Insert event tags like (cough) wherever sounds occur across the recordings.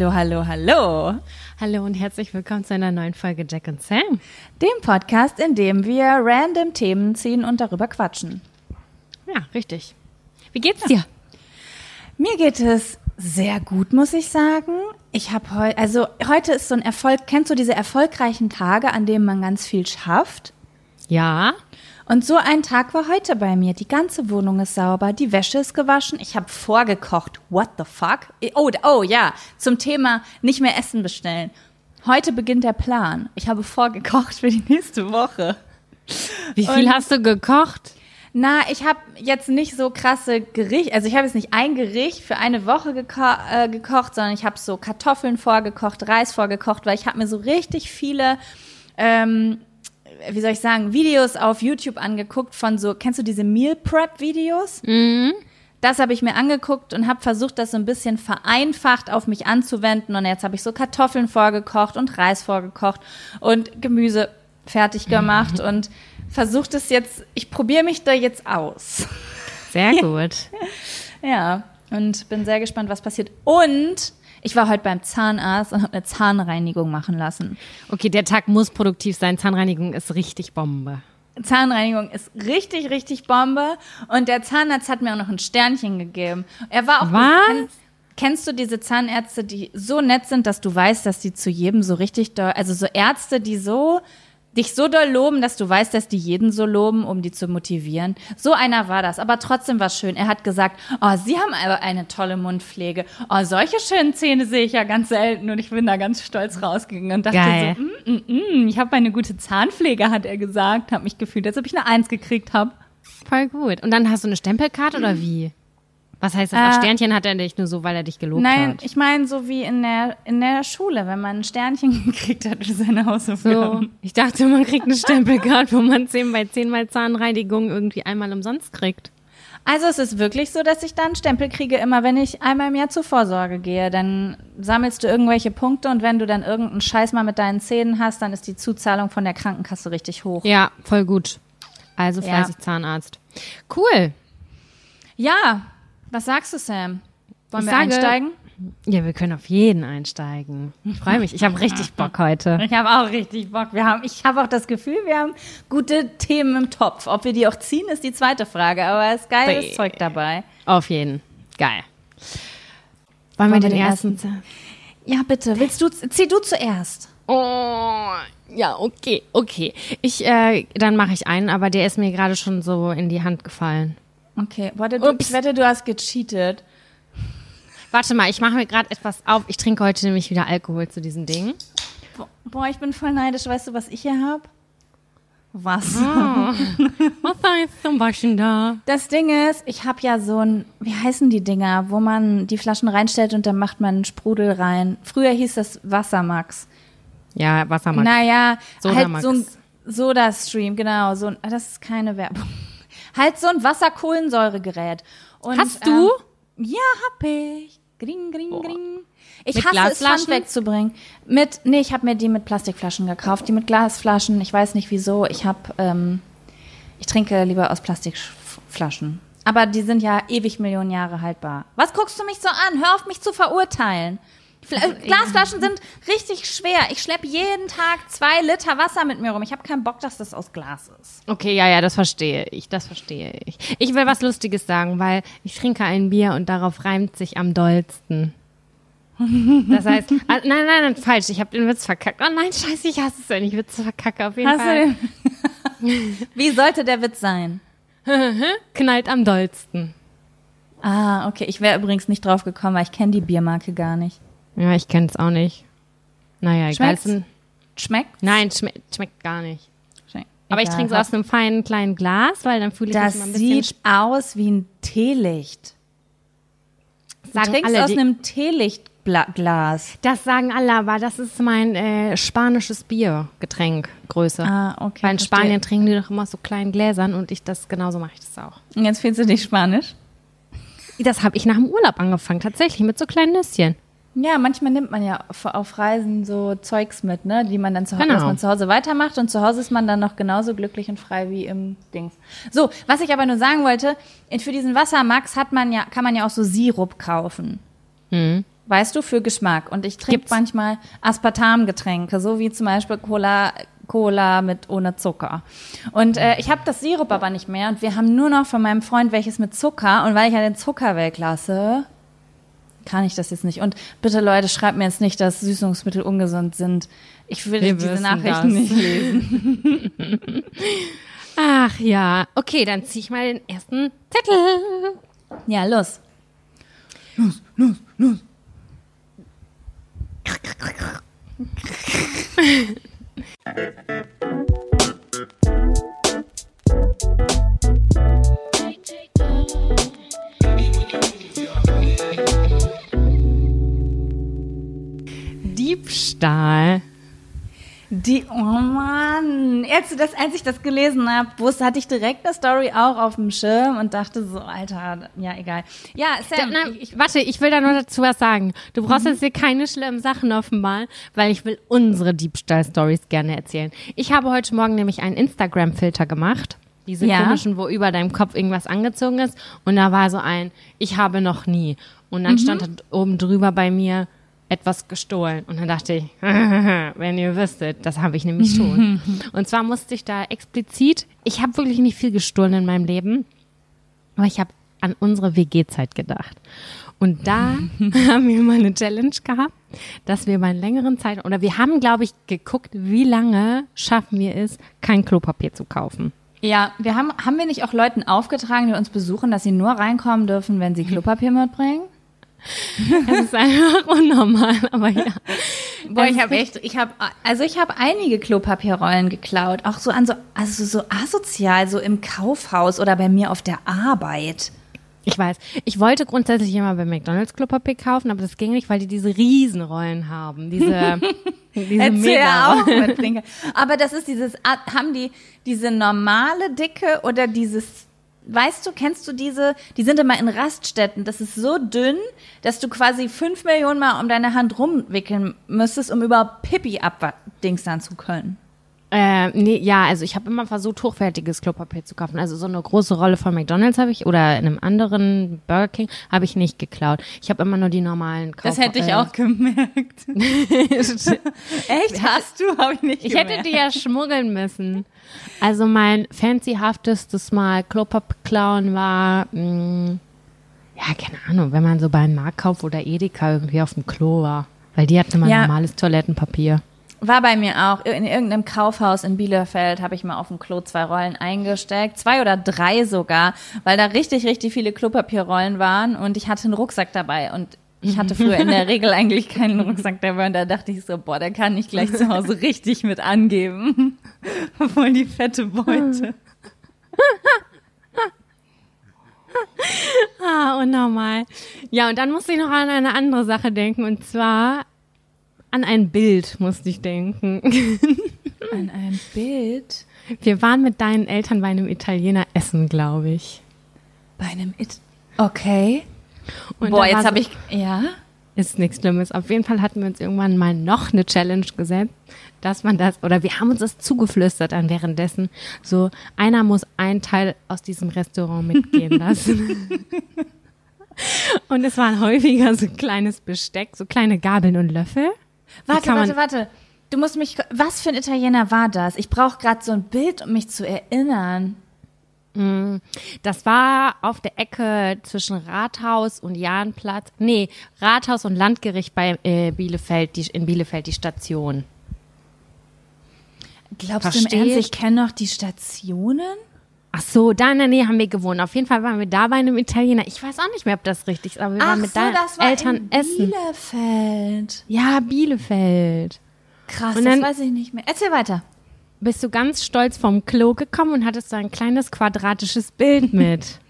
Hallo, hallo, hallo. Hallo und herzlich willkommen zu einer neuen Folge Jack und Sam. Dem Podcast, in dem wir random Themen ziehen und darüber quatschen. Ja, richtig. Wie geht's dir? Mir geht es sehr gut, muss ich sagen. Ich habe heute, also heute ist so ein Erfolg, kennst du diese erfolgreichen Tage, an denen man ganz viel schafft? Ja. Und so ein Tag war heute bei mir. Die ganze Wohnung ist sauber, die Wäsche ist gewaschen, ich habe vorgekocht. What the fuck? Oh, oh ja, zum Thema nicht mehr Essen bestellen. Heute beginnt der Plan. Ich habe vorgekocht für die nächste Woche. Wie viel Und- hast du gekocht? Na, ich habe jetzt nicht so krasse Gericht, also ich habe jetzt nicht ein Gericht für eine Woche geko äh, gekocht, sondern ich habe so Kartoffeln vorgekocht, Reis vorgekocht, weil ich habe mir so richtig viele, ähm, wie soll ich sagen, Videos auf YouTube angeguckt von so, kennst du diese Meal Prep Videos? Mhm. Das habe ich mir angeguckt und habe versucht, das so ein bisschen vereinfacht auf mich anzuwenden. Und jetzt habe ich so Kartoffeln vorgekocht und Reis vorgekocht und Gemüse fertig gemacht (laughs) und versucht es jetzt, ich probiere mich da jetzt aus. Sehr gut. (laughs) Ja, und bin sehr gespannt, was passiert. Und ich war heute beim Zahnarzt und habe eine Zahnreinigung machen lassen. Okay, der Tag muss produktiv sein. Zahnreinigung ist richtig Bombe. Zahnreinigung ist richtig, richtig Bombe. Und der Zahnarzt hat mir auch noch ein Sternchen gegeben. Er war auch. Was? Kennst, kennst du diese Zahnärzte, die so nett sind, dass du weißt, dass die zu jedem so richtig also so Ärzte, die so dich so doll loben, dass du weißt, dass die jeden so loben, um die zu motivieren. So einer war das, aber trotzdem war schön. Er hat gesagt, oh, Sie haben aber eine tolle Mundpflege. Oh, solche schönen Zähne sehe ich ja ganz selten und ich bin da ganz stolz rausgegangen und dachte Geil. so, mm, mm, mm, ich habe eine gute Zahnpflege, hat er gesagt, habe mich gefühlt, als ob ich eine Eins gekriegt habe. Voll gut. Und dann hast du eine Stempelkarte oder wie? Was heißt das? Ach, Äh, Sternchen hat er nicht nur so, weil er dich gelobt Nein, hat. ich meine so wie in der, in der Schule, wenn man ein Sternchen (laughs) gekriegt hat für seine So, Hausaufgaben. ich dachte, man kriegt eine Stempelkarte, (laughs) wo man 10 bei 10 mal Zahnreinigung irgendwie einmal umsonst kriegt. Also es ist wirklich so, dass ich dann Stempel kriege, immer wenn ich einmal im Jahr zur Vorsorge gehe. Dann sammelst du irgendwelche Punkte und wenn du dann irgendeinen Scheiß mal mit deinen Zähnen hast, dann ist die Zuzahlung von der Krankenkasse richtig hoch. Ja, voll gut. Also Ja. fleißig Zahnarzt. Cool. Ja, was sagst du, Sam? Wollen Ich wir sage- einsteigen? Ja, wir können auf jeden einsteigen. Ich freue mich. Ich habe richtig (laughs) Bock heute. Ich habe auch richtig Bock. Wir haben, ich habe auch das Gefühl, wir haben gute Themen im Topf. Ob wir die auch ziehen, ist die zweite Frage. Aber es ist geiles Hey. Zeug dabei. Auf jeden. Geil. Wollen, wir den, ersten? Ja, bitte. Willst du? Zieh du zuerst. Oh, ja, okay, okay. Ich, äh, dann mache ich einen, aber der ist mir gerade schon so in die Hand gefallen. Okay. Warte, du, ich wette, du hast gecheatet. Warte mal, ich mache mir gerade etwas auf. Ich trinke heute nämlich wieder Alkohol zu diesem Ding. Boah, ich bin voll neidisch. Weißt du, was ich hier habe? Was? Was ist zum Waschen da? Das Ding ist, ich habe ja so ein, wie heißen die Dinger, wo man die Flaschen reinstellt und dann macht man einen Sprudel rein. Früher hieß das Wassermax. Ja, Wassermark. Naja, Sodamax. halt so ein Soda-Stream, genau. So ein, das ist keine Werbung. Halt so ein Wasserkohlensäuregerät. Und, Hast du? Ähm, ja, hab ich. Gring, gring, gring. Ich Mit hasse es, Glasflaschen? Pfand wegzubringen. Mit, nee, ich habe mir die mit Plastikflaschen gekauft. Die mit Glasflaschen, ich weiß nicht wieso. Ich habe, ähm, ich trinke lieber aus Plastikflaschen. Aber die sind ja ewig Millionen Jahre haltbar. Was guckst du mich so an? Hör auf mich zu verurteilen. Fla Also, Glasflaschen sind richtig schwer. Ich schleppe jeden Tag zwei Liter Wasser mit mir rum. Ich habe keinen Bock, dass das aus Glas ist. Okay, ja, ja, das verstehe ich, das verstehe ich. Ich will was Lustiges sagen, weil ich trinke ein Bier und darauf reimt sich am dollsten. Das heißt, (laughs) ah, nein, nein, nein, falsch, ich habe den Witz verkackt. Oh nein, scheiße, ich hasse es, wenn ich Witze verkacke, auf jeden Hast Fall. (laughs) Wie sollte der Witz sein? (laughs) Knallt am dollsten. Ah, okay. Ich wäre übrigens nicht drauf gekommen, weil ich kenne die Biermarke gar nicht. Ja, ich kenne es auch nicht. Naja, egal. Schmeckt's? Schmeckt? Nein, schme schmeckt gar nicht. Schmeckt. Aber ich trinke es aus einem feinen kleinen Glas, weil dann fühle ich Das mich ein bisschen. sieht aus wie ein Teelicht. Du sagen trinkst alle, aus einem Teelichtglas. Das sagen alle, aber das ist mein äh, spanisches Biergetränk, Größe. Ah, okay. Weil in verstehe. Spanien trinken die doch immer aus so kleinen Gläsern und ich das genauso mache ich das auch. Und jetzt fühlst du dich Spanisch? Das habe ich nach dem Urlaub angefangen, tatsächlich mit so kleinen Nüsschen. Ja, manchmal nimmt man ja auf, auf Reisen so Zeugs mit, ne, die man dann zu Hause, Genau. man zu Hause weitermacht und zu Hause ist man dann noch genauso glücklich und frei wie im Dings. So, was ich aber nur sagen wollte, für diesen Wassermax hat man ja, kann man ja auch so Sirup kaufen. Mhm. weißt du, für Geschmack. Und ich trinke manchmal Aspartamgetränke, so wie zum Beispiel Cola, Cola mit ohne Zucker. Und äh, ich habe das Sirup aber nicht mehr und wir haben nur noch von meinem Freund welches mit Zucker. Und weil ich ja den Zucker weglasse, kann ich das jetzt nicht. Und bitte Leute, schreibt mir jetzt nicht, dass Süßungsmittel ungesund sind. Ich will Wir diese Nachrichten das. nicht lesen. (laughs) Ach ja. Okay, dann zieh ich mal den ersten Zettel. Ja, los. (laughs) Diebstahl. Die, oh Mann, als, das, als ich das gelesen habe, wusste, hatte ich direkt eine Story auch auf dem Schirm und dachte so, Alter, ja, egal. Ja, Sam, Na, ich, warte, ich will da nur dazu was sagen. Du brauchst jetzt hier keine schlimmen Sachen offenbaren, weil ich will unsere Diebstahl-Stories gerne erzählen. Ich habe heute Morgen nämlich einen Instagram-Filter gemacht. Diese Ja. komischen, wo über deinem Kopf irgendwas angezogen ist. Und da war so ein, ich habe noch nie. Und dann stand da oben drüber bei mir, etwas gestohlen. Und dann dachte ich, (laughs) wenn ihr wüsstet, das habe ich nämlich schon. (laughs) Und zwar musste ich da explizit, ich habe wirklich nicht viel gestohlen in meinem Leben. Aber ich habe an unsere WG-Zeit gedacht. Und da (laughs) haben wir mal eine Challenge gehabt, dass wir bei einer längeren Zeit, oder wir haben, glaube ich, geguckt, wie lange schaffen wir es, kein Klopapier zu kaufen. ja, wir haben, haben wir nicht auch Leuten aufgetragen, die uns besuchen, dass sie nur reinkommen dürfen, wenn sie Klopapier mitbringen? Das ist einfach unnormal, aber ja. Boah, ich habe echt, ich habe, also ich habe einige Klopapierrollen geklaut, auch so an so, also so asozial, so im Kaufhaus oder bei mir auf der Arbeit. Ich weiß. Ich wollte grundsätzlich immer bei McDonalds Klopapier kaufen, aber das ging nicht, weil die diese Riesenrollen haben. Diese, (laughs) diese mega auch. Aber das ist dieses, haben die diese normale Dicke oder dieses, weißt du, kennst du diese, die sind immer in Raststätten, das ist so dünn, dass du quasi fünf Millionen Mal um deine Hand rumwickeln müsstest, um überhaupt Pipi abdingstern zu können. Äh, nee, ja, also ich habe immer versucht, hochwertiges Klopapier zu kaufen. Also so eine große Rolle von McDonalds habe ich oder in einem anderen Burger King habe ich nicht geklaut. Ich habe immer nur die normalen Kauf Das hätte ich äh, auch gemerkt. (laughs) Echt? Hast du? Habe ich nicht Ich hätte die ja schmuggeln müssen. Also mein fancyhaftestes Mal Klopapier klauen war, mh, ja, keine Ahnung, wenn man so bei einem Marktkauf oder Edeka irgendwie auf dem Klo war. Weil die hatten immer Ja. normales Toilettenpapier. War bei mir auch. In irgendeinem Kaufhaus in Bielefeld habe ich mal auf dem Klo zwei Rollen eingesteckt. Zwei oder drei sogar, weil da richtig, richtig viele Klopapierrollen waren und ich hatte einen Rucksack dabei und ich hatte früher in der (laughs) Regel eigentlich keinen Rucksack dabei und da dachte ich so, boah, da kann ich gleich zu Hause richtig mit angeben. (laughs) Voll die fette Beute. (laughs) Ah, unnormal. Ja, und dann musste ich noch an eine andere Sache denken und zwar an ein Bild musste ich denken. (laughs) An ein Bild Wir waren mit deinen Eltern bei einem Italiener essen, glaube ich. bei einem It. Okay. Und boah, jetzt habe ich, ja. Ist nichts Schlimmes. Auf jeden Fall hatten wir uns irgendwann mal noch eine Challenge gesetzt, dass man das, oder wir haben uns das zugeflüstert dann währenddessen, so, einer muss einen Teil aus diesem Restaurant mitgehen (laughs) lassen. Und es waren häufiger so kleines Besteck, so kleine Gabeln und Löffel. Warte, warte, warte. Du musst mich. Was für ein Italiener war das? Ich brauche gerade so ein Bild, um mich zu erinnern. Das war auf der Ecke zwischen Rathaus und Jahnplatz. Nee, Rathaus und Landgericht bei äh, Bielefeld, die, in Bielefeld, die Station. Glaubst du Versteh im Ernst, ich. ich kenne noch die Stationen? Ach so, da in der Nähe haben wir gewohnt. Auf jeden Fall waren wir da bei einem Italiener. Ich weiß auch nicht mehr, ob das richtig ist, aber wir waren mit deinen Eltern in essen. Bielefeld. Ja, Bielefeld. Krass, Und das dann- weiß ich nicht mehr. Erzähl weiter. Bist du ganz stolz vom Klo gekommen und hattest so ein kleines quadratisches Bild mit. (laughs)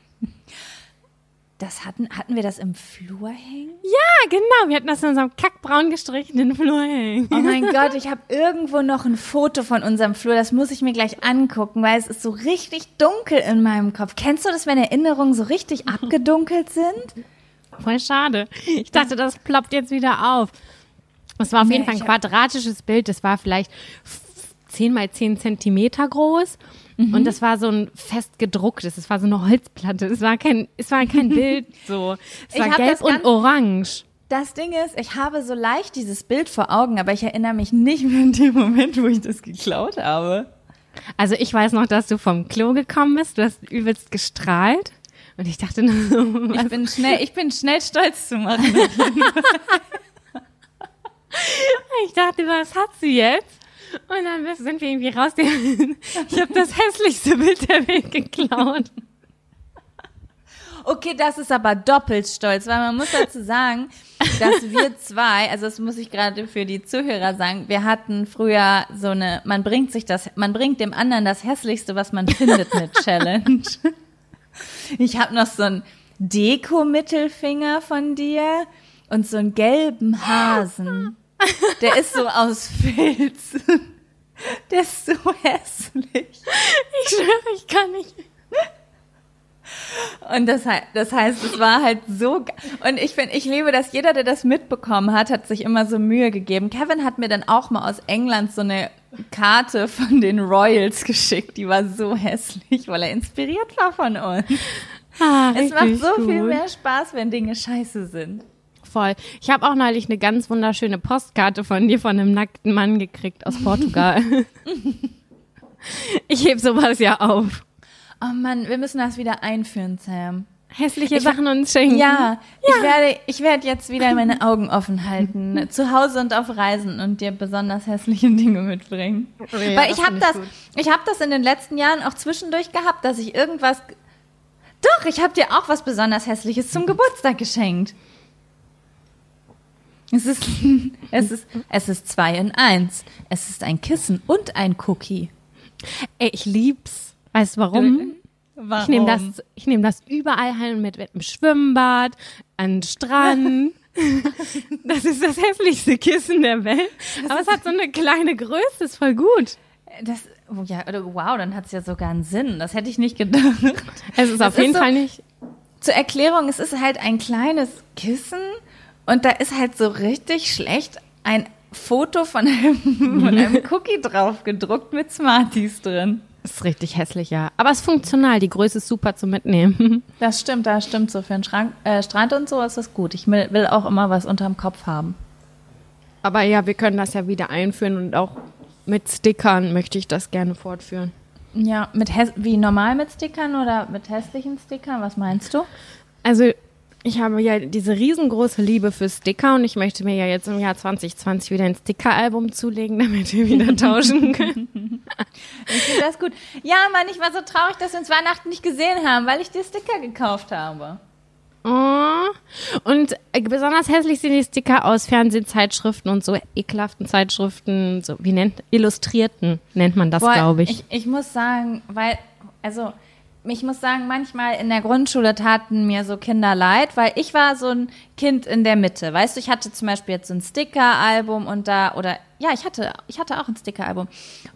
Das hatten, hatten wir das im Flur hängen? ja, genau. Wir hatten das in unserem kackbraun gestrichenen Flur hängen. Oh mein (laughs) Gott, ich habe irgendwo noch ein Foto von unserem Flur. Das muss ich mir gleich angucken, weil es ist so richtig dunkel in meinem Kopf. Kennst du das, wenn Erinnerungen so richtig abgedunkelt sind? Voll schade. Ich dachte, das ploppt jetzt wieder auf. Es war auf Nee, jeden Fall ein quadratisches Bild. Das war vielleicht f- 10 mal 10 Zentimeter groß. Mhm. Und das war so ein fest gedrucktes. Es war so eine Holzplatte. Es war kein, es war kein (laughs) Bild so. Es war gelb und orange. Das Ding ist, ich habe so leicht dieses Bild vor Augen, aber ich erinnere mich nicht mehr an den Moment, wo ich das geklaut habe. Also ich weiß noch, dass du vom Klo gekommen bist, du hast übelst gestrahlt. Und ich dachte nur so, Ich bin schnell, ich bin schnell stolz zu machen. (laughs) ich dachte, was hat sie jetzt? Und dann sind wir irgendwie raus. Ich habe das hässlichste Bild der Welt geklaut. Okay, das ist aber doppelt stolz, weil man muss dazu sagen, dass wir zwei, also das muss ich gerade für die Zuhörer sagen, wir hatten früher so eine, man bringt sich das, man bringt dem anderen das hässlichste, was man findet mit Challenge. Ich habe noch so einen Deko-Mittelfinger von dir und so einen gelben Hasen. Der ist so aus Filz. Der ist so hässlich. Ich schwöre, ich kann nicht. Und das, das heißt, es war halt so. Und ich finde, ich liebe, dass jeder, der das mitbekommen hat, hat sich immer so Mühe gegeben. Kevin hat mir dann auch mal aus England so eine Karte von den Royals geschickt. Die war so hässlich, weil er inspiriert war von uns. Ah, Es macht so viel gut. mehr Spaß, wenn Dinge scheiße sind. Voll. Ich habe auch neulich eine ganz wunderschöne Postkarte von dir von einem nackten Mann gekriegt aus Portugal. (laughs) ich heb sowas ja auf. Oh Mann, wir müssen das wieder einführen, Sam. Hässliche Sachen uns schenken. Ja, ich werde, ich werde jetzt wieder meine Augen offen halten, (laughs) zu Hause und auf Reisen und dir besonders hässliche Dinge mitbringen. Ja, Weil das ich habe find ich das, ich habe das in den letzten Jahren auch zwischendurch gehabt, dass ich irgendwas. Doch, ich habe dir auch was besonders hässliches zum Geburtstag geschenkt. Es ist, (laughs) es ist, es ist zwei in eins. Es ist ein Kissen und ein Cookie. Ey, ich lieb's. Weißt du warum? Warum? Ich nehme das, ich nehme das überall hin mit, mit im Schwimmbad, an den Strand. (laughs) das ist das hässlichste Kissen der Welt. Aber es hat so eine kleine Größe, ist voll gut. Das, oh ja, wow, dann hat es ja sogar einen Sinn. Das hätte ich nicht gedacht. Es ist auf jeden ist so- Fall nicht. Zur Erklärung, es ist halt ein kleines Kissen und da ist halt so richtig schlecht ein Foto von einem, (laughs) von einem (laughs) Cookie drauf gedruckt mit Smarties drin. Ist richtig hässlich, ja. Aber es ist funktional. Die Größe ist super zum Mitnehmen. (laughs) Das stimmt, das stimmt. So für einen Schrank, äh, Strand und so ist das gut. Ich will, will auch immer was unterm Kopf haben. Aber ja, wir können das ja wieder einführen und auch mit Stickern möchte ich das gerne fortführen. Ja, mit wie normal mit Stickern oder mit hässlichen Stickern? Was meinst du? Also ich habe ja diese riesengroße Liebe für Sticker und ich möchte mir ja jetzt im Jahr 2020 wieder ein Sticker-Album zulegen, (laughs) damit wir wieder (laughs) tauschen können. Ich finde das gut. Ja, Mann, ich war so traurig, dass wir uns Weihnachten nicht gesehen haben, weil ich dir Sticker gekauft habe. Oh. Und äh, besonders hässlich sind die Sticker aus Fernsehzeitschriften und so ekelhaften Zeitschriften, so wie nennt Illustrierten nennt man das, glaube ich. ich. Ich muss sagen, weil, also, ich muss sagen, manchmal in der Grundschule taten mir so Kinder leid, weil ich war so ein Kind in der Mitte. Weißt du, ich hatte zum Beispiel jetzt so ein Sticker-Album und da, oder, ja, ich hatte, ich hatte auch ein Sticker-Album.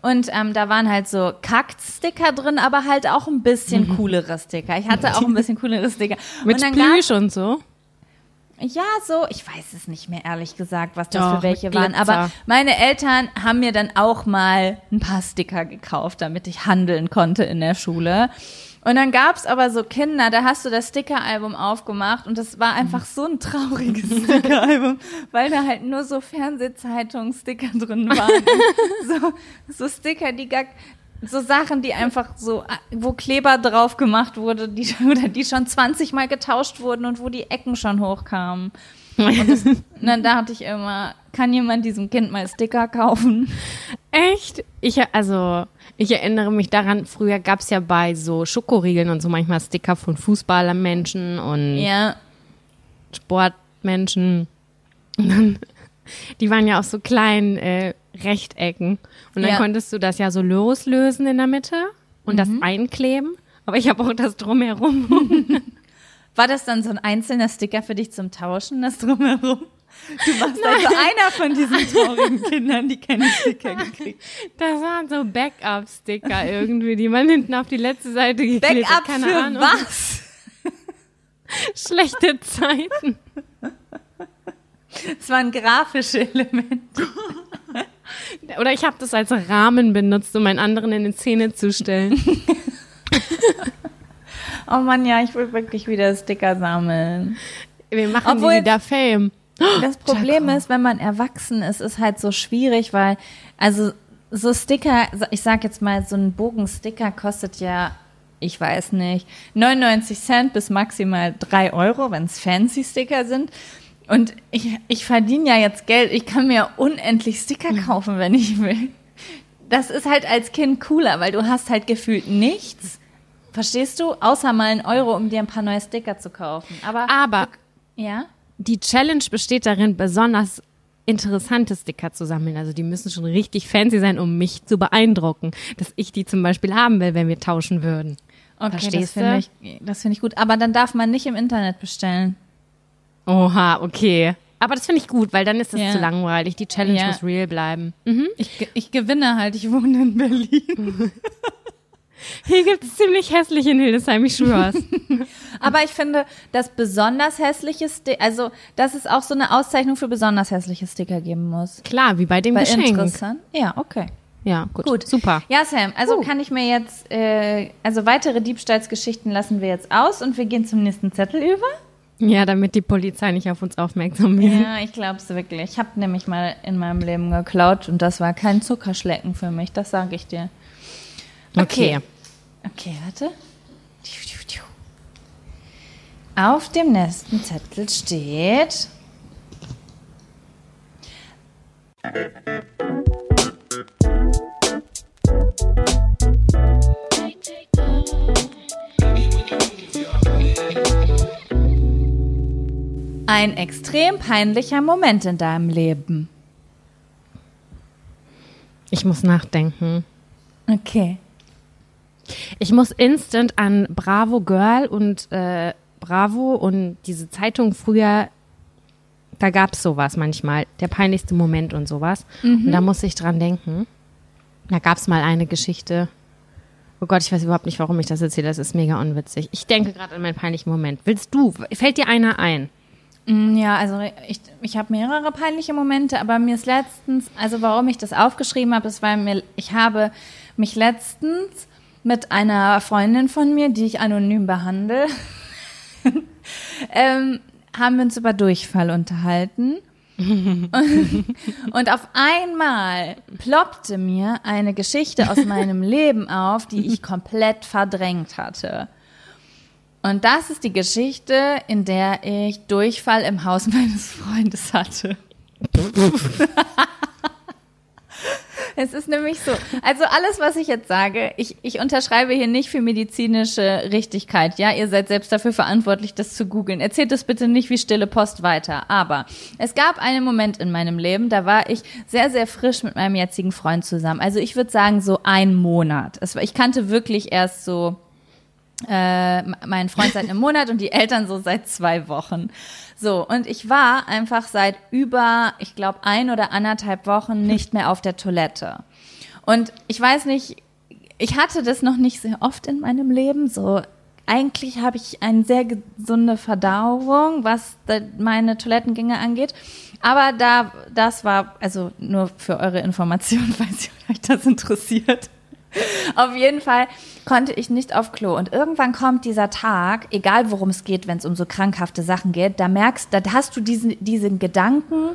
Und ähm, da waren halt so Kackt-Sticker drin, aber halt auch ein bisschen coolere Sticker. Ich hatte auch ein bisschen coolere Sticker. (laughs) Mit und Plüsch und so. ja, so, ich weiß es nicht mehr ehrlich gesagt, was das Doch, für welche waren. Aber meine Eltern haben mir dann auch mal ein paar Sticker gekauft, damit ich handeln konnte in der Schule. Und dann gab's aber so Kinder, da hast du das Sticker-Album aufgemacht und das war einfach so ein trauriges (laughs) Sticker-Album, weil da halt nur so Fernsehzeitung-Sticker drin waren. (laughs) so, so Sticker, die gar, so Sachen, die einfach so, wo Kleber drauf gemacht wurde, die, (laughs) oder die schon 20 Mal getauscht wurden und wo die Ecken schon hochkamen. Und, das, (laughs) und dann dachte ich immer, kann jemand diesem Kind mal Sticker kaufen? Echt? Ich, also, ich erinnere mich daran, früher gab es ja bei so Schokoriegeln und so manchmal Sticker von Fußballermenschen und Ja, Sportmenschen. Und dann, die waren ja auch so kleinen äh, Rechtecken. Und dann Ja. konntest du das ja so loslösen in der Mitte und das einkleben. Aber ich habe auch das drumherum. (laughs) war das dann so ein einzelner Sticker für dich zum Tauschen, das drumherum? Du warst also einer von diesen traurigen Kindern, die keine Sticker (laughs) gekriegt Das waren so Backup-Sticker irgendwie, die man hinten auf die letzte Seite geklebt hat. Backup Keine für Ahnung. was? (laughs) Schlechte Zeiten. Es waren grafische Elemente. (laughs) Oder ich habe das als Rahmen benutzt, um einen anderen in die Szene zu stellen. Oh Mann, ja, ich will wirklich wieder Sticker sammeln. Wir machen Obwohl- wieder Fame. Das Problem ist, wenn man erwachsen ist, ist halt so schwierig, weil, also so Sticker, ich sag jetzt mal, so ein Bogensticker kostet ja, ich weiß nicht, 99 Cent bis maximal 3 Euro, wenn es fancy Sticker sind. Und ich, ich verdiene ja jetzt Geld, ich kann mir unendlich Sticker kaufen, wenn ich will. Das ist halt als Kind cooler, weil du hast halt gefühlt nichts. Verstehst du? Außer mal einen Euro, um dir ein paar neue Sticker zu kaufen. Aber, Aber ja? die Challenge besteht darin, besonders interessante Sticker zu sammeln. Also die müssen schon richtig fancy sein, um mich zu beeindrucken, dass ich die zum Beispiel haben will, wenn wir tauschen würden. Okay, das Verstehst finde du? ich, das finde ich gut. Aber dann darf man nicht im Internet bestellen. Oha, okay. Aber das finde ich gut, weil dann ist das Ja. zu langweilig. Die Challenge Ja. muss real bleiben. Mhm. Ich, ich gewinne halt, ich wohne in Berlin. (laughs) Hier gibt es ziemlich hässlich in Hildesheim, ich schwör's. (laughs) Aber ich finde, das besonders hässliche Sticker, also, dass es auch so eine Auszeichnung für besonders hässliche Sticker geben muss. Klar, wie bei dem Weil Geschenk. interessant. Ja, okay. Ja, gut. Gut. Super. Ja, Sam, also Uh. kann ich mir jetzt, äh, also weitere Diebstahlsgeschichten lassen wir jetzt aus und wir gehen zum nächsten Zettel über. Ja, damit die Polizei nicht auf uns aufmerksam wird. Ja, ich glaube es wirklich. Ich habe nämlich mal in meinem Leben geklaut und das war kein Zuckerschlecken für mich, das sage ich dir. Okay. Okay, warte. Auf dem nächsten Zettel steht. Ein extrem peinlicher Moment in deinem Leben. Ich muss nachdenken. Okay. Ich muss instant an Bravo Girl und äh, Bravo und diese Zeitung früher, da gab's sowas manchmal, der peinlichste Moment und sowas. Und da muss ich dran denken. Da gab's mal eine Geschichte. Oh Gott, ich weiß überhaupt nicht, warum ich das erzähle. Das ist mega unwitzig. Ich denke gerade an meinen peinlichen Moment. Willst du? Fällt dir einer ein? Mm, Ja, also ich, ich habe mehrere peinliche Momente, aber mir ist letztens, also warum ich das aufgeschrieben habe, ist, weil mir, ich habe mich letztens mit einer Freundin von mir, die ich anonym behandle, (laughs) ähm, haben wir uns über Durchfall unterhalten. und, (laughs) und auf einmal ploppte mir eine Geschichte aus meinem (laughs) Leben auf, die ich komplett verdrängt hatte. Und das ist die Geschichte, in der ich Durchfall im Haus meines Freundes hatte. Es ist nämlich so. Also alles, was ich jetzt sage, ich, ich unterschreibe hier nicht für medizinische Richtigkeit. Ja, ihr seid selbst dafür verantwortlich, das zu googeln. Erzählt es bitte nicht wie stille Post weiter. Aber es gab einen Moment in meinem Leben, da war ich sehr, sehr frisch mit meinem jetzigen Freund zusammen. Also ich würde sagen so ein Monat. Es war, ich kannte wirklich erst so äh, mein Freund seit einem Monat und die Eltern so seit zwei Wochen. So, und ich war einfach seit über, ich glaube, ein oder anderthalb Wochen nicht mehr auf der Toilette. Und ich weiß nicht, ich hatte das noch nicht sehr oft in meinem Leben. So, eigentlich habe ich eine sehr gesunde Verdauung, was meine Toilettengänge angeht. Aber da, das war, also nur für eure Information, (laughs) falls euch das interessiert. (laughs) Auf jeden Fall konnte ich nicht auf Klo. Und irgendwann kommt dieser Tag, egal worum es geht, wenn es um so krankhafte Sachen geht, da merkst, da hast du diesen, diesen Gedanken,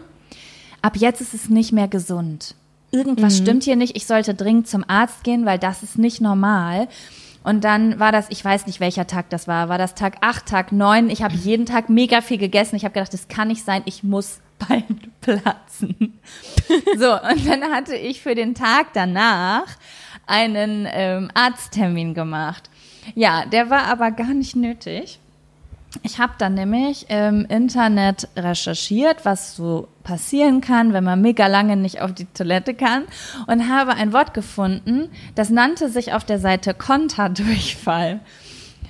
ab jetzt ist es nicht mehr gesund. Irgendwas stimmt hier nicht, ich sollte dringend zum Arzt gehen, weil das ist nicht normal. Und dann war das, ich weiß nicht, welcher Tag das war, war das Tag 8, Tag 9. Ich habe jeden Tag mega viel gegessen. Ich habe gedacht, das kann nicht sein, ich muss (laughs) bald platzen. So, und dann hatte ich für den Tag danach einen ähm, Arzttermin gemacht. Ja, der war aber gar nicht nötig. Ich habe dann nämlich im Internet recherchiert, was so passieren kann, wenn man mega lange nicht auf die Toilette kann und habe ein Wort gefunden, das nannte sich auf der Seite Konterdurchfall.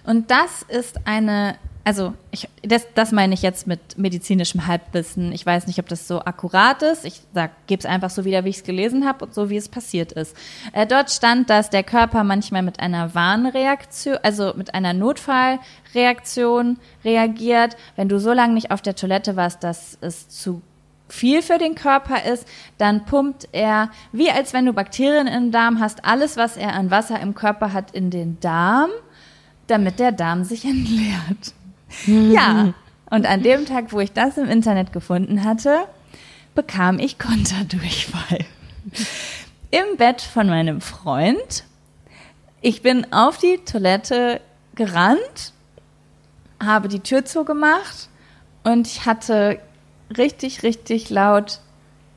Und das ist eine, also ich, das, das meine ich jetzt mit medizinischem Halbwissen. Ich weiß nicht, ob das so akkurat ist. Ich gebe es einfach so wieder, wie ich es gelesen habe und so, wie es passiert ist. Äh, dort stand, dass der Körper manchmal mit einer Warnreaktion, also mit einer Notfallreaktion reagiert. Wenn du so lange nicht auf der Toilette warst, dass es zu viel für den Körper ist, dann pumpt er, wie als wenn du Bakterien im Darm hast, alles, was er an Wasser im Körper hat, in den Darm, damit der Darm sich entleert. Ja, Und an dem Tag, wo ich das im Internet gefunden hatte, bekam ich Konterdurchfall. Im Bett von meinem Freund. Ich bin auf die Toilette gerannt, habe die Tür zugemacht und ich hatte richtig, richtig laut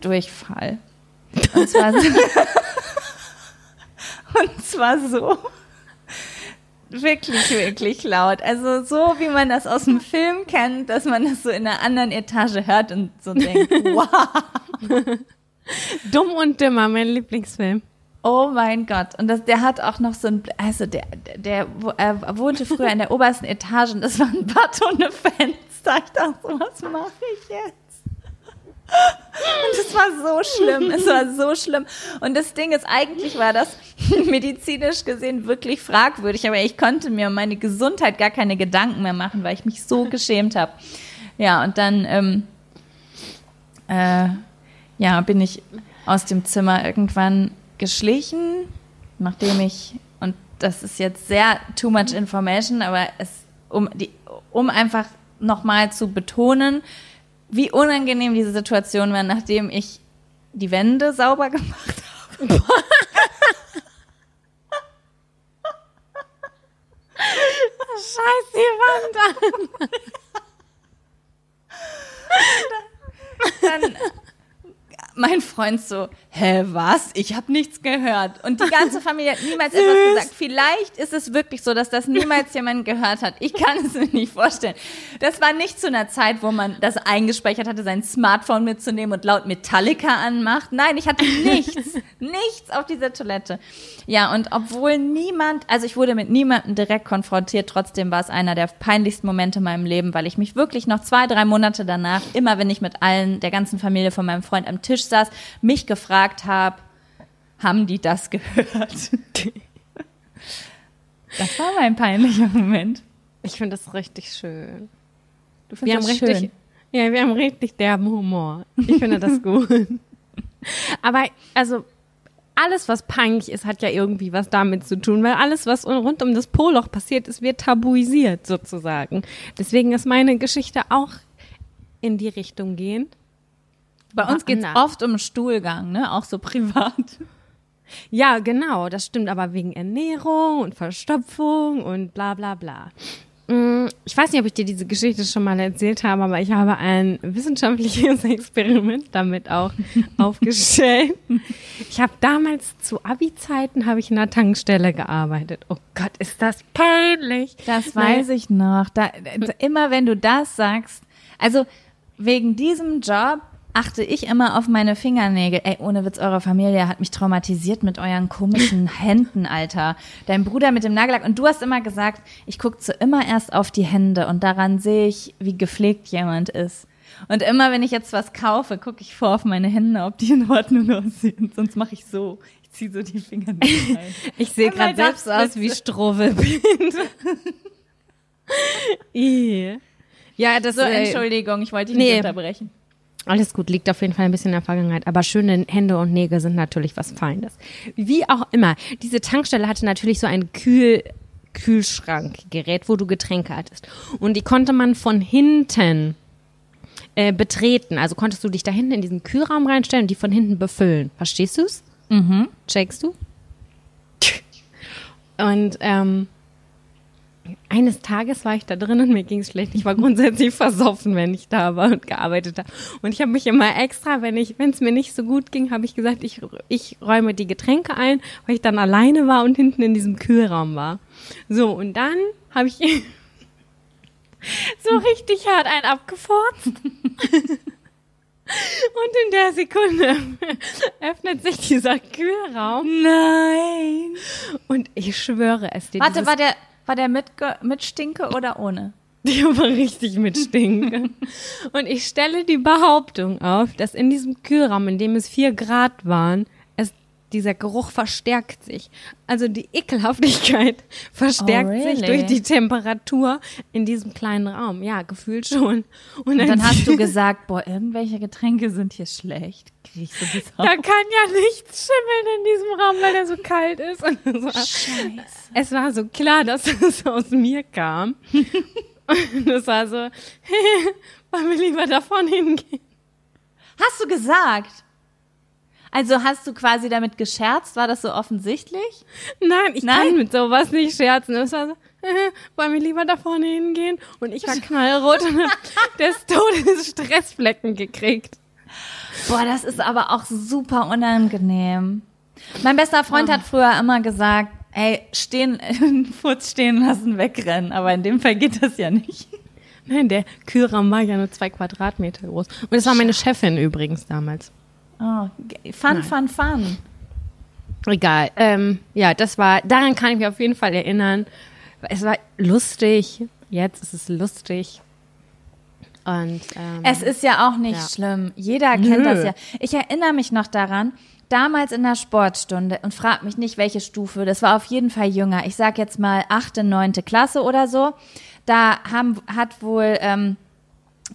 Durchfall. Und zwar, (laughs) und zwar so wirklich, wirklich laut. Also so, wie man das aus dem Film kennt, dass man das so in einer anderen Etage hört und so denkt, (laughs) wow. Dumm und Dümmer, mein Lieblingsfilm. Oh mein Gott. Und das, der hat auch noch so ein, also der, der, äh, wohnte früher in der obersten Etage und das war ein Bad ohne Fenster. Ich dachte so, was mache ich jetzt? Und es war so schlimm, es war so schlimm. Und das Ding ist, eigentlich war das (laughs) medizinisch gesehen wirklich fragwürdig, aber ich konnte mir um meine Gesundheit gar keine Gedanken mehr machen, weil ich mich so geschämt habe. Ja, und dann ähm, äh, ja, bin ich aus dem Zimmer irgendwann geschlichen, nachdem ich, und das ist jetzt sehr too much information, aber es, um, die, um einfach nochmal zu betonen, wie unangenehm diese Situation war, nachdem ich die Wände sauber gemacht habe. Scheiß die Wand an. Dann mein Freund so, hä, was? Ich habe nichts gehört. Und die ganze Familie hat niemals etwas (laughs) gesagt. Vielleicht ist es wirklich so, dass das niemals (laughs) jemand gehört hat. Ich kann es mir nicht vorstellen. Das war nicht zu einer Zeit, wo man das eingespeichert hatte, sein Smartphone mitzunehmen und laut Metallica anmacht. Nein, ich hatte nichts, (laughs) nichts auf dieser Toilette. Ja, und obwohl niemand, also ich wurde mit niemandem direkt konfrontiert, trotzdem war es einer der peinlichsten Momente in meinem Leben, weil ich mich wirklich noch zwei, drei Monate danach, immer wenn ich mit allen, der ganzen Familie von meinem Freund am Tisch saß, mich gefragt habe, haben die das gehört? (laughs) Das war mein peinlicher Moment. Ich finde das richtig schön. Du Wir haben richtig, schön. ja, wir haben richtig derben Humor. Ich finde das (laughs) gut. Aber also alles, was peinlich ist, hat ja irgendwie was damit zu tun, weil alles, was rund um das Poloch passiert ist, wird tabuisiert sozusagen. Deswegen ist meine Geschichte auch in die Richtung gehend. Bei uns geht es oft um Stuhlgang, ne? Auch so (laughs) privat. Ja, genau, das stimmt, aber wegen Ernährung und Verstopfung und bla bla bla. Mm, Ich weiß nicht, ob ich dir diese Geschichte schon mal erzählt habe, aber ich habe ein wissenschaftliches (laughs) Experiment damit auch (laughs) aufgestellt. Ich habe damals zu Abi-Zeiten habe ich in einer Tankstelle gearbeitet. Oh Gott, ist das peinlich. Das weiß ich noch. Da, immer wenn du das sagst, also wegen diesem Job achte ich immer auf meine Fingernägel. Ey, ohne Witz, eure Familie hat mich traumatisiert mit euren komischen (laughs) Händen, Alter. Dein Bruder mit dem Nagellack. Und du hast immer gesagt, ich gucke zu immer erst auf die Hände und daran sehe ich, wie gepflegt jemand ist. Und immer wenn ich jetzt was kaufe, gucke ich vor auf meine Hände, ob die in Ordnung (laughs) aussehen. Sonst mache ich so. Ich ziehe so die Fingernägel rein. (laughs) Ich sehe gerade selbst aus wie Strohwild. Ih. ja, das So, Entschuldigung, ich wollte dich nee. nicht unterbrechen. Alles gut, liegt auf jeden Fall ein bisschen in der Vergangenheit. Aber schöne Hände und Nägel sind natürlich was Feines. Wie auch immer, diese Tankstelle hatte natürlich so ein Kühl Kühlschrankgerät, wo du Getränke hattest. Und die konnte man von hinten äh, betreten. Also konntest du dich da hinten in diesen Kühlraum reinstellen und die von hinten befüllen. Verstehst du's? Mhm. Checkst du? Und ähm, eines Tages war ich da drin und mir ging es schlecht. Ich war grundsätzlich versoffen, wenn ich da war und gearbeitet habe. Und ich habe mich immer extra, wenn ich, wenn es mir nicht so gut ging, habe ich gesagt, ich, ich räume die Getränke ein, weil ich dann alleine war und hinten in diesem Kühlraum war. So, und dann habe ich (laughs) so richtig hart einen abgeforzt. (laughs) Und in der Sekunde (laughs) öffnet sich dieser Kühlraum Nein. und ich schwöre es dir. Warte, war der, war der mit, mit Stinke oder ohne? Die aber richtig mit Stinke. Und ich stelle die Behauptung auf, dass in diesem Kühlraum, in dem es vier Grad waren, dieser Geruch verstärkt sich. Also die Ekelhaftigkeit (laughs) verstärkt Oh, sich really? durch die Temperatur in diesem kleinen Raum. Ja, gefühlt schon. Und, Und dann hast du (laughs) gesagt, boah, irgendwelche Getränke sind hier schlecht. Krieg ich sowieso. da kann ja nichts schimmeln in diesem Raum, weil er so kalt ist. Und so. Scheiße. Es war so klar, dass (laughs) es aus mir kam. Und das war so, wollen wir lieber da vorne hingehen? Hast du gesagt? Also hast du quasi damit gescherzt? War das so offensichtlich? Nein, ich Nein? kann mit sowas nicht scherzen. Es war so, wollen wir lieber da vorne hingehen? Und ich war knallrot und hab (laughs) des Todes Stressflecken gekriegt. Boah, das ist aber auch super unangenehm. Mein bester Freund hat früher immer gesagt, ey, stehen, (laughs) Furz stehen lassen, wegrennen. Aber in dem Fall geht das ja nicht. Nein, der Kühlraum war ja nur zwei Quadratmeter groß. Und das war meine Chefin übrigens damals. Oh, fun, fun, fun. Egal. Ähm, ja, das war, daran kann ich mich auf jeden Fall erinnern. Es war lustig. Jetzt ist es lustig. Und ähm, Es ist ja auch nicht Ja. schlimm. Jeder kennt Nö. das ja. Ich erinnere mich noch daran, damals in der Sportstunde und frag mich nicht, welche Stufe. Das war auf jeden Fall jünger. Ich sag jetzt mal achte, neunte Klasse oder so. Da haben, hat wohl ähm,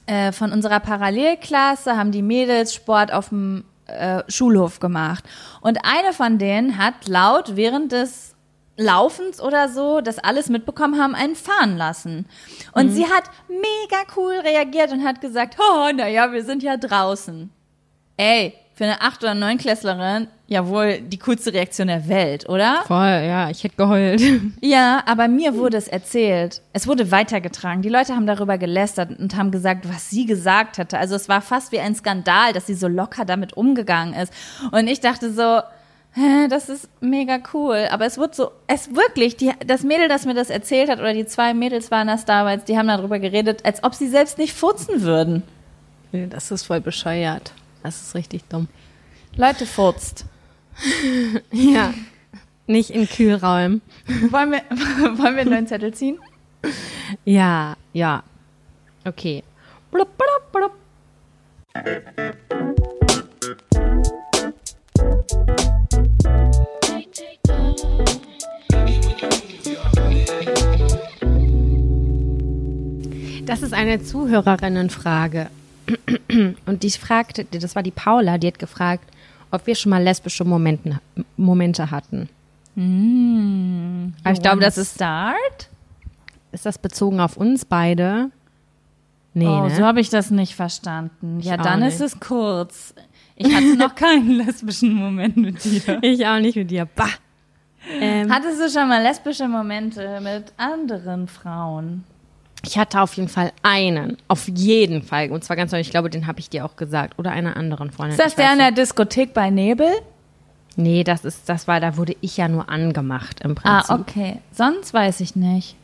äh, von unserer Parallelklasse haben die Mädels Sport auf dem äh, Schulhof gemacht. Und eine von denen hat laut während des Laufens oder so, das alles mitbekommen haben, einen fahren lassen. Und sie hat mega cool reagiert und hat gesagt, oh, naja, wir sind ja draußen. Ey, für eine 8- oder 9-Klässlerin, ja wohl die coolste Reaktion der Welt, oder? voll, ja, ich hätte geheult. (laughs) Ja, aber mir wurde es erzählt. Es wurde weitergetragen. Die Leute haben darüber gelästert und haben gesagt, was sie gesagt hatte. Also es war fast wie ein Skandal, dass sie so locker damit umgegangen ist. Und ich dachte so, hä, das ist mega cool. Aber es wird so, es wirklich, die, das Mädel, das mir das erzählt hat, oder die zwei Mädels waren das damals, die haben darüber geredet, als ob sie selbst nicht furzen würden. Das ist voll bescheuert. Das ist richtig dumm. Leute, furzt. Ja. Nicht in Kühlräumen. Wollen wir, (laughs) wollen wir einen neuen Zettel ziehen? Ja, ja. Okay. Blub, blub, blub. Das ist eine Zuhörerinnenfrage. Und die fragte, das war die Paula, die hat gefragt, ob wir schon mal lesbische Momenten, Momente hatten. Aber ich glaube, das ist, Start. ist das bezogen auf uns beide. Nee, Oh, ne? so habe ich das nicht verstanden. Ja, auch dann nicht. ist es kurz. Ich hatte noch (laughs) keinen lesbischen Moment mit dir. Ich auch nicht mit dir. Bah. (laughs) Ähm, Hattest du schon mal lesbische Momente mit anderen Frauen? Ich hatte auf jeden Fall einen. Auf jeden Fall. Und zwar ganz neu. Ich glaube, den habe ich dir auch gesagt. Oder einer anderen Freundin. Ist das der in der Diskothek bei Nebel? Nee, das ist, das war, da wurde ich ja nur angemacht im Ah, Prinzip. okay. Sonst weiß ich nicht.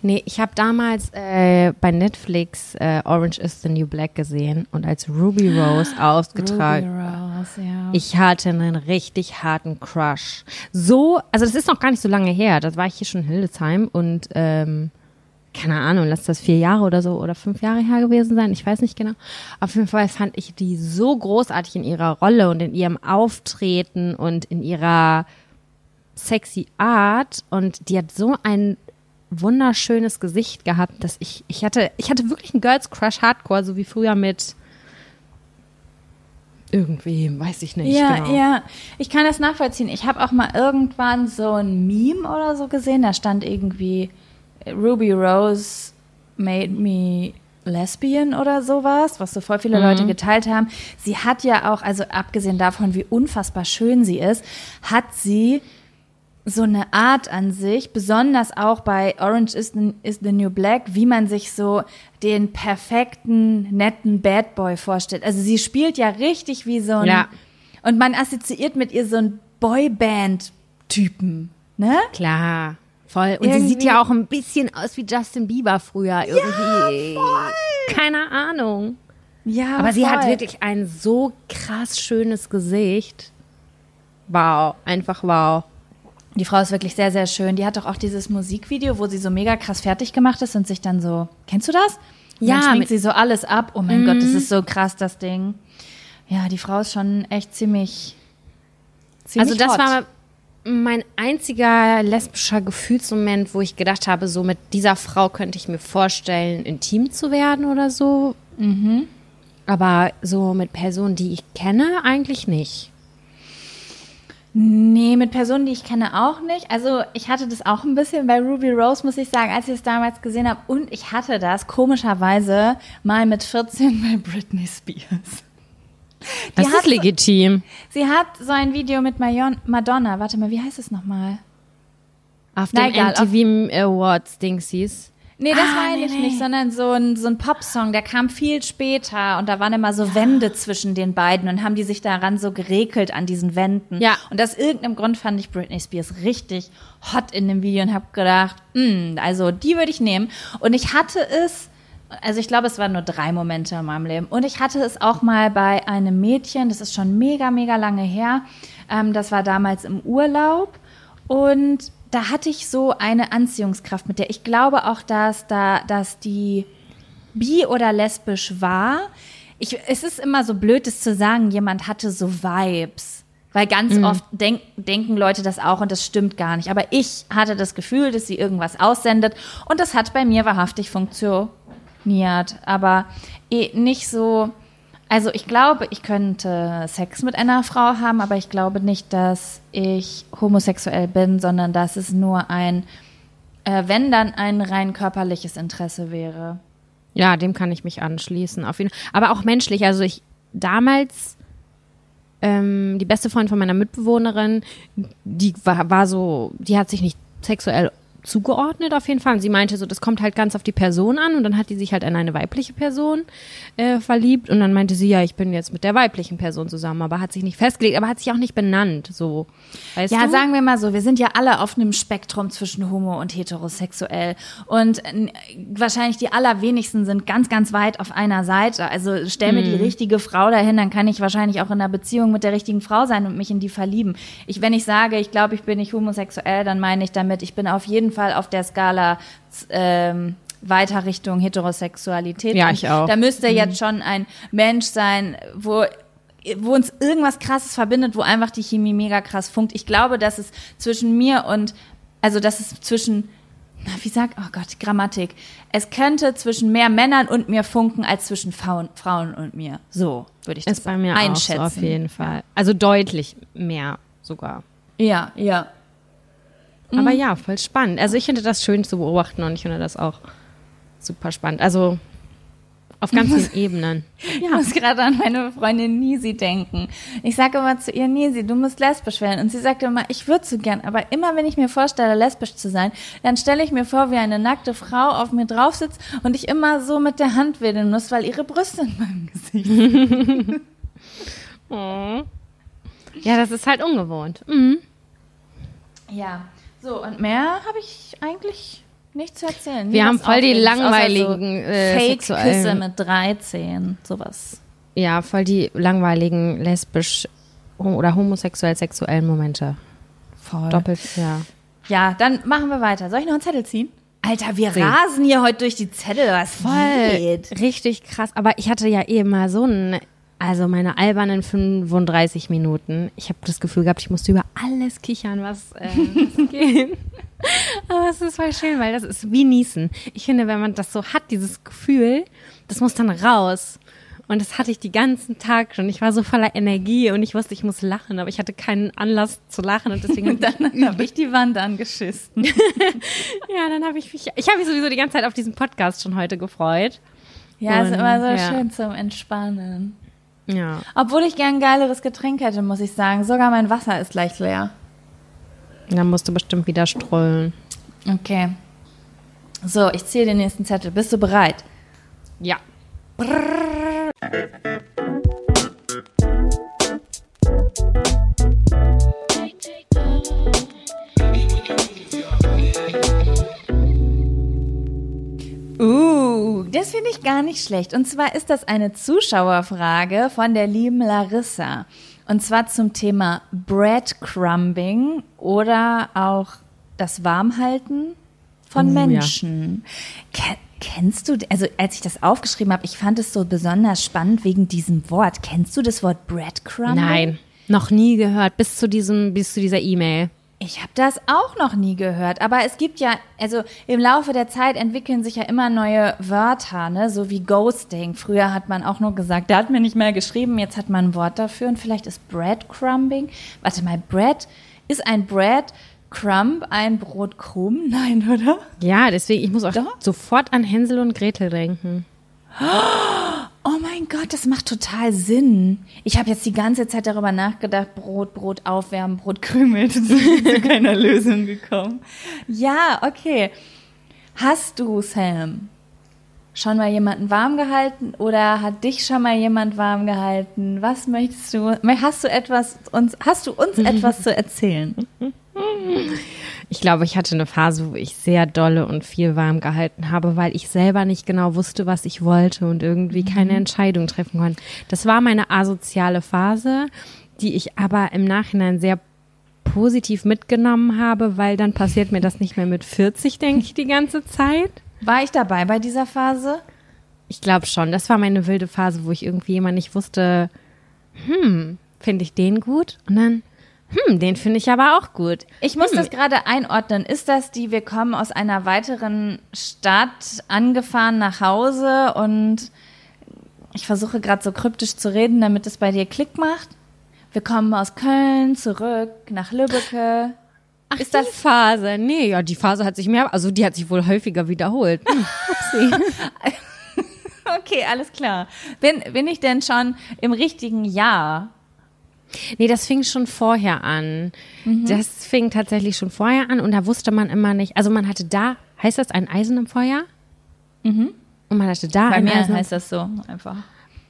Nee, ich habe damals äh, bei Netflix äh, Orange is the New Black gesehen und als Ruby Rose (gasps) ausgetragen. Ruby Rose, ja. Ich hatte einen richtig harten Crush. So, also das ist noch gar nicht so lange her. Das war ich hier schon in Hildesheim und ähm, keine Ahnung, lass das vier Jahre oder so oder fünf Jahre her gewesen sein. Ich weiß nicht genau. Auf jeden Fall fand ich die so großartig in ihrer Rolle und in ihrem Auftreten und in ihrer sexy Art und die hat so ein wunderschönes Gesicht gehabt, dass ich ich hatte ich hatte wirklich einen Girls Crush Hardcore, so wie früher mit irgendwem, weiß ich nicht. ja, genau. ja. Ich kann das nachvollziehen. Ich habe auch mal irgendwann so ein Meme oder so gesehen. Da stand irgendwie Ruby Rose made me lesbian oder sowas, was so voll viele Leute geteilt haben. Sie hat ja auch, also abgesehen davon, wie unfassbar schön sie ist, hat sie so eine Art an sich, besonders auch bei Orange is the, is the New Black, wie man sich so den perfekten, netten Bad Boy vorstellt. Also sie spielt ja richtig wie so ein, Ja. und man assoziiert mit ihr so einen Boyband-Typen, ne? Klar, voll. Und sie Irgendwie- sieht ja auch ein bisschen aus wie Justin Bieber früher irgendwie. Keine Ahnung. Ja, Aber sie hat voll. wirklich ein so krass schönes Gesicht. Wow, einfach wow. Die Frau ist wirklich sehr, sehr schön. Die hat doch auch dieses Musikvideo, wo sie so mega krass fertig gemacht ist und sich dann so, kennst du das? Und Ja, dann schminkt Mhm. sie so alles ab. Oh mein Gott, das ist so krass, das Ding. Ja, die Frau ist schon echt ziemlich, ziemlich Also das hot. war mein einziger lesbischer Gefühlsmoment, wo ich gedacht habe, so mit dieser Frau könnte ich mir vorstellen, intim zu werden oder so. Mhm. Aber so mit Personen, die ich kenne, eigentlich nicht. Nee, mit Personen, die ich kenne, auch nicht. Also ich hatte das auch ein bisschen bei Ruby Rose, muss ich sagen, als ich es damals gesehen habe. Und ich hatte das komischerweise mal mit 14 bei Britney Spears. (laughs) Das Die ist hat- legitim. Sie hat so ein Video mit Marion- Madonna. Warte mal, wie heißt es nochmal? Auf Na den egal, auf- MTV Awards Dingsies. Nee, das Ah, meine nee, ich nee. nicht, sondern so ein, so ein Popsong, der kam viel später und da waren immer so Wände zwischen den beiden und haben die sich daran so gerekelt an diesen Wänden. Ja. Und aus irgendeinem Grund fand ich Britney Spears richtig hot in dem Video und habe gedacht, hm, also die würde ich nehmen. Und ich hatte es, also ich glaube, es waren nur drei Momente in meinem Leben. Und ich hatte es auch mal bei einem Mädchen, das ist schon mega, mega lange her. Ähm, das war damals im Urlaub. Und da hatte ich so eine Anziehungskraft mit der. Ich glaube auch, dass da, dass die bi oder lesbisch war. Ich, es ist immer so blöd, es zu sagen, jemand hatte so Vibes. Weil ganz oft denk, denken Leute das auch und das stimmt gar nicht. Aber ich hatte das Gefühl, dass sie irgendwas aussendet und das hat bei mir wahrhaftig funktioniert. Aber eh nicht so. Also ich glaube, ich könnte Sex mit einer Frau haben, aber ich glaube nicht, dass ich homosexuell bin, sondern dass es nur ein, äh, wenn dann ein rein körperliches Interesse wäre. Ja, dem kann ich mich anschließen. Auf jeden Aber auch menschlich. Also ich damals ähm, die beste Freundin von meiner Mitbewohnerin, die war, war so, die hat sich nicht sexuell zugeordnet auf jeden Fall. Und sie meinte so, das kommt halt ganz auf die Person an und dann hat die sich halt in eine weibliche Person äh, verliebt und dann meinte sie, ja, ich bin jetzt mit der weiblichen Person zusammen, aber hat sich nicht festgelegt, aber hat sich auch nicht benannt, so. Weißt Ja, du? sagen wir mal so, wir sind ja alle auf einem Spektrum zwischen homo und heterosexuell. Und äh, wahrscheinlich die allerwenigsten sind ganz, ganz weit auf einer Seite. Also stell mir die richtige Frau dahin, dann kann ich wahrscheinlich auch in einer Beziehung mit der richtigen Frau sein und mich in die verlieben. Ich, wenn ich sage, ich glaube, ich bin nicht homosexuell, dann meine ich damit, ich bin auf jeden Fall auf der Skala ähm, weiter Richtung Heterosexualität. Ja, ich auch. Da müsste jetzt schon ein Mensch sein, wo wo uns irgendwas krasses verbindet, wo einfach die Chemie mega krass funkt. Ich glaube, dass es zwischen mir und, also dass es zwischen, na, wie sagt, oh Gott, Grammatik. Es könnte zwischen mehr Männern und mir funken als zwischen Frauen, Frauen und mir. So würde ich das ist bei mir einschätzen. auch so auf jeden Fall. Also deutlich mehr sogar. Ja, ja. Aber ja, voll spannend. Also ich finde das schön zu beobachten und ich finde das auch super spannend. Also auf ganz vielen Ebenen. Ich muss gerade an meine Freundin Nisi denken. Ich sage immer zu ihr, Nisi, du musst lesbisch werden. Und sie sagt immer, ich würde so gern. Aber immer, wenn ich mir vorstelle, lesbisch zu sein, dann stelle ich mir vor, wie eine nackte Frau auf mir drauf sitzt und ich immer so mit der Hand wedeln muss, weil ihre Brüste in meinem Gesicht (laughs) Ja, das ist halt ungewohnt. Mhm. Ja. So, und mehr habe ich eigentlich nicht zu erzählen. Wir haben voll die langweiligen, äh, Fake-Küsse mit 13, sowas. Ja, voll die langweiligen lesbisch oder homosexuell sexuellen Momente. Voll. Doppelt, ja. Ja, dann machen wir weiter. Soll ich noch einen Zettel ziehen? Alter, wir Zieh. rasen hier heute durch die Zettel. Was Voll. geht? Richtig krass. Aber ich hatte ja eben mal so einen, also meine albernen 35 Minuten. Ich habe das Gefühl gehabt, ich musste über alles kichern, was, äh, (laughs) geht. Aber es ist voll schön, weil das ist wie Niesen. Ich finde, wenn man das so hat, dieses Gefühl, das muss dann raus. Und das hatte ich die ganzen Tag schon. Ich war so voller Energie und ich wusste, ich muss lachen, aber ich hatte keinen Anlass zu lachen und deswegen (laughs) Und dann habe ich die Wand angeschissen. (laughs) ja, dann habe ich mich, ich habe mich sowieso die ganze Zeit auf diesen Podcast schon heute gefreut. Ja, ist Und, immer so ja. schön zum Entspannen. Ja. Obwohl ich gern geileres Getränk hätte, muss ich sagen. Sogar mein Wasser ist leicht leer. Dann musst du bestimmt wieder strollen. Okay. So, ich ziehe den nächsten Zettel. Bist du bereit? Ja. Uh, das finde ich gar nicht schlecht. Und zwar ist das eine Zuschauerfrage von der lieben Larissa. Und zwar zum Thema Breadcrumbing oder auch das Warmhalten von Oh, ja. Menschen. Ke- Kennst du, also als ich das aufgeschrieben habe, ich fand es so besonders spannend wegen diesem Wort. Kennst du das Wort Breadcrumbing? Nein, noch nie gehört, bis zu diesem, bis zu dieser E-Mail. Ich habe das auch noch nie gehört, aber es gibt ja, also im Laufe der Zeit entwickeln sich ja immer neue Wörter, ne, so wie Ghosting. Früher hat man auch nur gesagt, der hat mir nicht mehr geschrieben, jetzt hat man ein Wort dafür und vielleicht ist Breadcrumbing. Warte mal, Bread ist ein Bread Crumb ein Brotkrumm? (laughs) Nein, oder? Ja, deswegen, ich muss auch Doch. sofort an Hänsel und Gretel denken. Oh mein Gott, das macht total Sinn. Ich habe jetzt die ganze Zeit darüber nachgedacht, Brot, Brot aufwärmen, Brot krümelt. zu keiner Lösung gekommen. Ja, okay. Hast du, Sam, schon mal jemanden warm gehalten oder hat dich schon mal jemand warm gehalten? Was möchtest du? Hast du etwas uns? Hast du uns (laughs) etwas zu erzählen? Ich glaube, ich hatte eine Phase, wo ich sehr dolle und viel warm gehalten habe, weil ich selber nicht genau wusste, was ich wollte und irgendwie keine Entscheidung treffen konnte. Das war meine asoziale Phase, die ich aber im Nachhinein sehr positiv mitgenommen habe, weil dann passiert mir das nicht mehr mit 40, denke ich, die ganze Zeit. War ich dabei bei dieser Phase? Ich glaube schon. Das war meine wilde Phase, wo ich irgendwie immer nicht wusste, hm, finde ich den gut? Und dann, hm, den finde ich aber auch gut. Ich muss Hm. das gerade einordnen. Ist das die, wir kommen aus einer weiteren Stadt, angefahren nach Hause und ich versuche gerade so kryptisch zu reden, damit es bei dir Klick macht? Wir kommen aus Köln zurück nach Lübbecke. Ach, ist das Phase? Nee, ja, die Phase hat sich mehr, also die hat sich wohl häufiger wiederholt. Hm. (laughs) Okay, alles klar. Bin, bin ich denn schon im richtigen Jahr? Nee, das fing schon vorher an. Mhm. Das fing tatsächlich schon vorher an und da wusste man immer nicht, also man hatte da, heißt das ein Eisen im Feuer? Und man hatte da Mhm. Bei ein mir Eisen heißt das so einfach.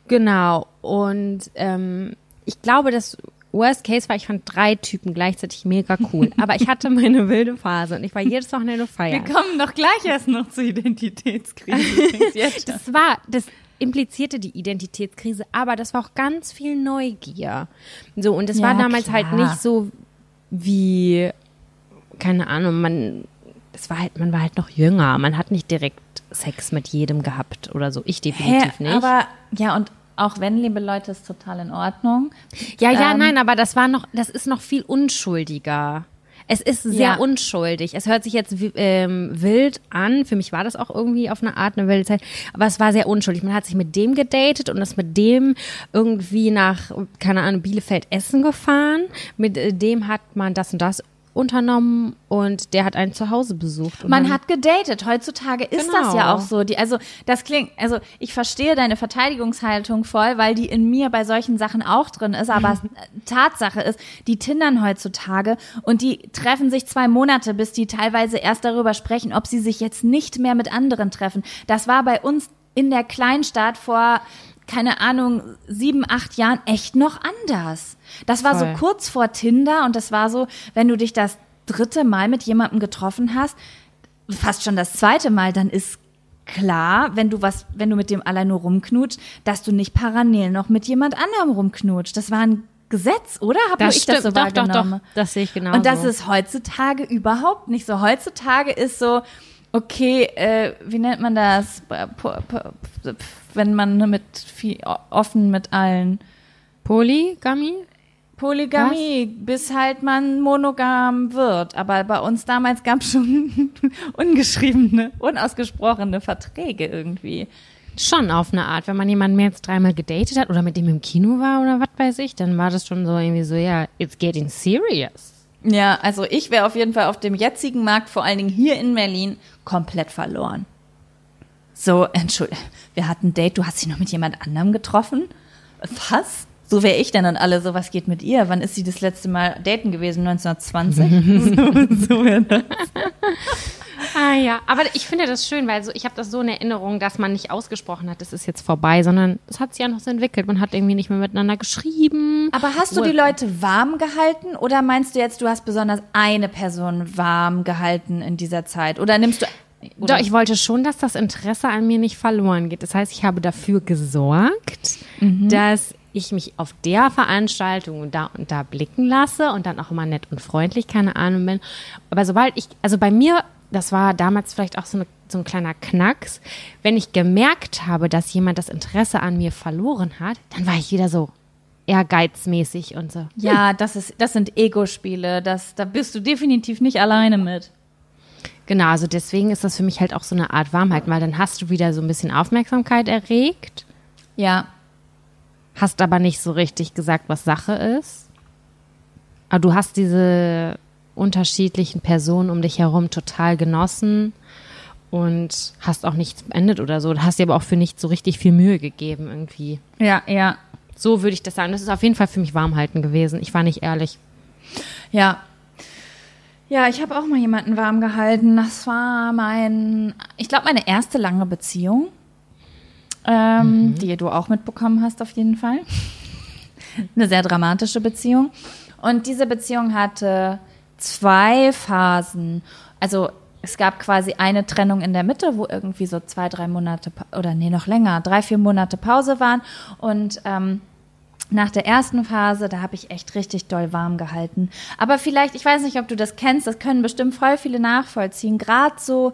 Genau. Und ähm, ich glaube, das Worst Case war, ich fand drei Typen gleichzeitig mega cool. (laughs) Aber ich hatte meine wilde Phase und ich war jedes Wochenende Wir feiern. kommen doch gleich erst noch zur Identitätskrise. (laughs) Das war, das implizierte die Identitätskrise, aber das war auch ganz viel Neugier. So, und es war Ja, damals klar. halt nicht so wie, keine Ahnung, man, es war halt, man war halt noch jünger. Man hat nicht direkt Sex mit jedem gehabt oder so. Ich definitiv Hä, nicht. aber ja, und auch wenn, liebe Leute, ist total in Ordnung. Ja, ja, Ähm, nein, aber das war noch, das ist noch viel unschuldiger. Es ist sehr Ja. unschuldig. Es hört sich jetzt ähm, wild an. Für mich war das auch irgendwie auf eine Art eine wilde Zeit. Aber es war sehr unschuldig. Man hat sich mit dem gedatet und ist mit dem irgendwie nach, keine Ahnung, Bielefeld Essen gefahren. Mit äh, dem hat man das und das unternommen und der hat einen zu Hause besucht. Man hat gedatet. Heutzutage ist Genau. das ja auch so. Die, also das klingt, also ich verstehe deine Verteidigungshaltung voll, weil die in mir bei solchen Sachen auch drin ist. Aber es- Tatsache ist, die tindern heutzutage und die treffen sich zwei Monate, bis die teilweise erst darüber sprechen, ob sie sich jetzt nicht mehr mit anderen treffen. Das war bei uns in der Kleinstadt vor keine Ahnung, sieben, acht Jahren echt noch anders. Das war Voll. so kurz vor Tinder und das war so, wenn du dich das dritte Mal mit jemandem getroffen hast, fast schon das zweite Mal, dann ist klar, wenn du was, wenn du mit dem allein nur rumknutscht, dass du nicht parallel noch mit jemand anderem rumknutscht. Das war ein Gesetz, oder? Hab nur das ich stimmt. das so doch, doch, wahrgenommen? doch. Das sehe ich genau. Und das ist heutzutage überhaupt nicht so. Heutzutage ist so, okay, äh, wie nennt man das? Wenn man mit viel, offen mit allen. Polygamie? Polygamie, bis halt man monogam wird. Aber bei uns damals gab es schon (laughs) ungeschriebene, unausgesprochene Verträge irgendwie. Schon auf eine Art. Wenn man jemanden mehr als dreimal gedatet hat oder mit dem im Kino war oder was weiß ich, dann war das schon so irgendwie so, ja, it's getting serious. Ja, also ich wäre auf jeden Fall auf dem jetzigen Markt, vor allen Dingen hier in Berlin, komplett verloren. So, Entschuldigung, wir hatten ein Date, du hast dich noch mit jemand anderem getroffen? Was? So wäre ich denn und alle so, was geht mit ihr? Wann ist sie das letzte Mal daten gewesen? 1920? (laughs) so so wär das. Ah ja, aber ich finde das schön, weil so, ich habe das so in Erinnerung, dass man nicht ausgesprochen hat, das ist jetzt vorbei, sondern es hat sich ja noch so entwickelt. Man hat irgendwie nicht mehr miteinander geschrieben. Aber hast du die Leute warm gehalten oder meinst du jetzt, du hast besonders eine Person warm gehalten in dieser Zeit? Oder nimmst du. Oder? Doch, ich wollte schon, dass das Interesse an mir nicht verloren geht. Das heißt, ich habe dafür gesorgt, dass ich mich auf der Veranstaltung da und da blicken lasse und dann auch immer nett und freundlich, keine Ahnung bin. Aber sobald ich, also bei mir, das war damals vielleicht auch so, eine, so ein kleiner Knacks, wenn ich gemerkt habe, dass jemand das Interesse an mir verloren hat, dann war ich wieder so, ehrgeizmäßig und so. Ja, das ist, das sind Ego-Spiele. Das, da bist du definitiv nicht alleine mit. Genau, also deswegen ist das für mich halt auch so eine Art Warmheit, weil dann hast du wieder so ein bisschen Aufmerksamkeit erregt, Ja, hast aber nicht so richtig gesagt, was Sache ist. Aber du hast diese unterschiedlichen Personen um dich herum total genossen und hast auch nichts beendet oder so. Du hast dir aber auch für nichts so richtig viel Mühe gegeben irgendwie. ja, ja. So würde ich das sagen. Das ist auf jeden Fall für mich Warmhalten gewesen. Ich war nicht ehrlich. Ja. Ja, ich habe auch mal jemanden warm gehalten. Das war mein, ich glaube, meine erste lange Beziehung, ähm, die du auch mitbekommen hast, auf jeden Fall. (laughs) Eine sehr dramatische Beziehung. Und diese Beziehung hatte zwei Phasen. Also es gab quasi eine Trennung in der Mitte, wo irgendwie so zwei, drei Monate oder nee, noch länger, drei, vier Monate Pause waren. Und ähm, nach der ersten Phase, da habe ich echt richtig doll warm gehalten. Aber vielleicht, ich weiß nicht, ob du das kennst, das können bestimmt voll viele nachvollziehen. Gerade so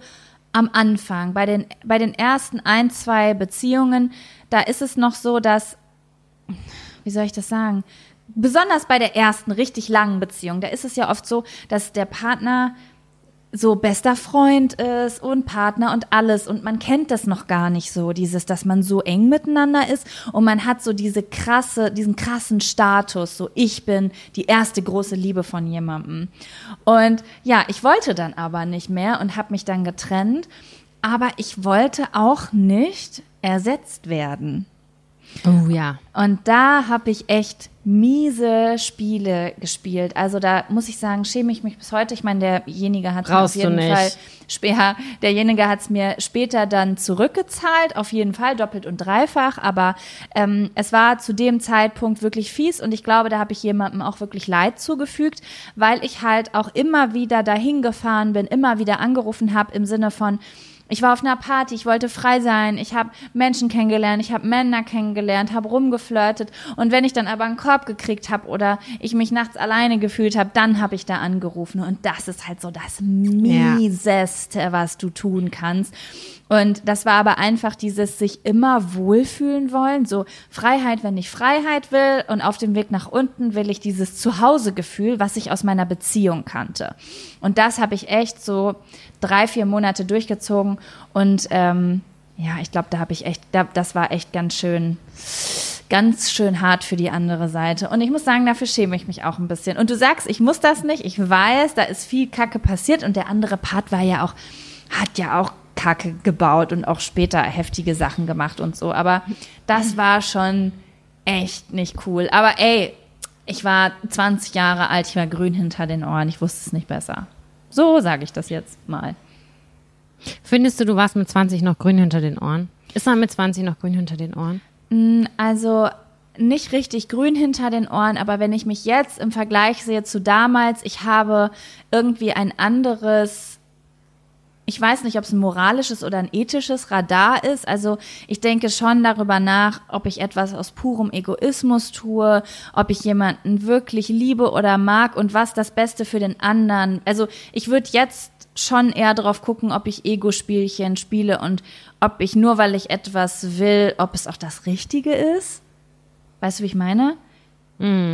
am Anfang, bei den, bei den ersten ein, zwei Beziehungen, da ist es noch so, dass, wie soll ich das sagen? Besonders bei der ersten richtig langen Beziehung, da ist es ja oft so, dass der Partner so bester Freund ist und Partner und alles und man kennt das noch gar nicht so, dieses, dass man so eng miteinander ist und man hat so diese krasse, diesen krassen Status, so ich bin die erste große Liebe von jemandem. Und ja, ich wollte dann aber nicht mehr und habe mich dann getrennt, aber ich wollte auch nicht ersetzt werden. Oh ja. Und da habe ich echt miese Spiele gespielt. Also da muss ich sagen, schäme ich mich bis heute. Ich meine, derjenige hat auf jeden. Fall später, derjenige hat es mir später dann zurückgezahlt, auf jeden Fall doppelt und dreifach. Aber ähm, es war zu dem Zeitpunkt wirklich fies und ich glaube, da habe ich jemandem auch wirklich Leid zugefügt, weil ich halt auch immer wieder dahin gefahren bin, immer wieder angerufen habe im Sinne von ich war auf einer Party, ich wollte frei sein, ich habe Menschen kennengelernt, ich habe Männer kennengelernt, habe rumgeflirtet. Und wenn ich dann aber einen Korb gekriegt habe oder ich mich nachts alleine gefühlt habe, dann habe ich da angerufen. Und das ist halt so das mieseste, was du tun kannst. Und das war aber einfach dieses sich immer wohlfühlen wollen, so Freiheit, wenn ich Freiheit will und auf dem Weg nach unten will ich dieses Zuhausegefühl, was ich aus meiner Beziehung kannte. Und das habe ich echt so drei, vier Monate durchgezogen und ähm, ja, ich glaube, da habe ich echt, da, das war echt ganz schön, ganz schön hart für die andere Seite. Und ich muss sagen, dafür schäme ich mich auch ein bisschen. Und du sagst, ich muss das nicht, ich weiß, da ist viel Kacke passiert und der andere Part war ja auch, hat ja auch Kacke gebaut und auch später heftige Sachen gemacht und so. Aber das war schon echt nicht cool. Aber ey, ich war 20 Jahre alt, ich war grün hinter den Ohren, ich wusste es nicht besser. So sage ich das jetzt mal. Findest du, du warst mit 20 noch grün hinter den Ohren? Ist man mit 20 noch grün hinter den Ohren? Also nicht richtig grün hinter den Ohren, aber wenn ich mich jetzt im Vergleich sehe zu damals, ich habe irgendwie ein anderes, ich weiß nicht, ob es ein moralisches oder ein ethisches Radar ist. Also ich denke schon darüber nach, ob ich etwas aus purem Egoismus tue, ob ich jemanden wirklich liebe oder mag und was das Beste für den anderen. Also ich würde jetzt schon eher drauf gucken, ob ich Ego-Spielchen spiele und ob ich nur, weil ich etwas will, ob es auch das Richtige ist. Weißt du, wie ich meine?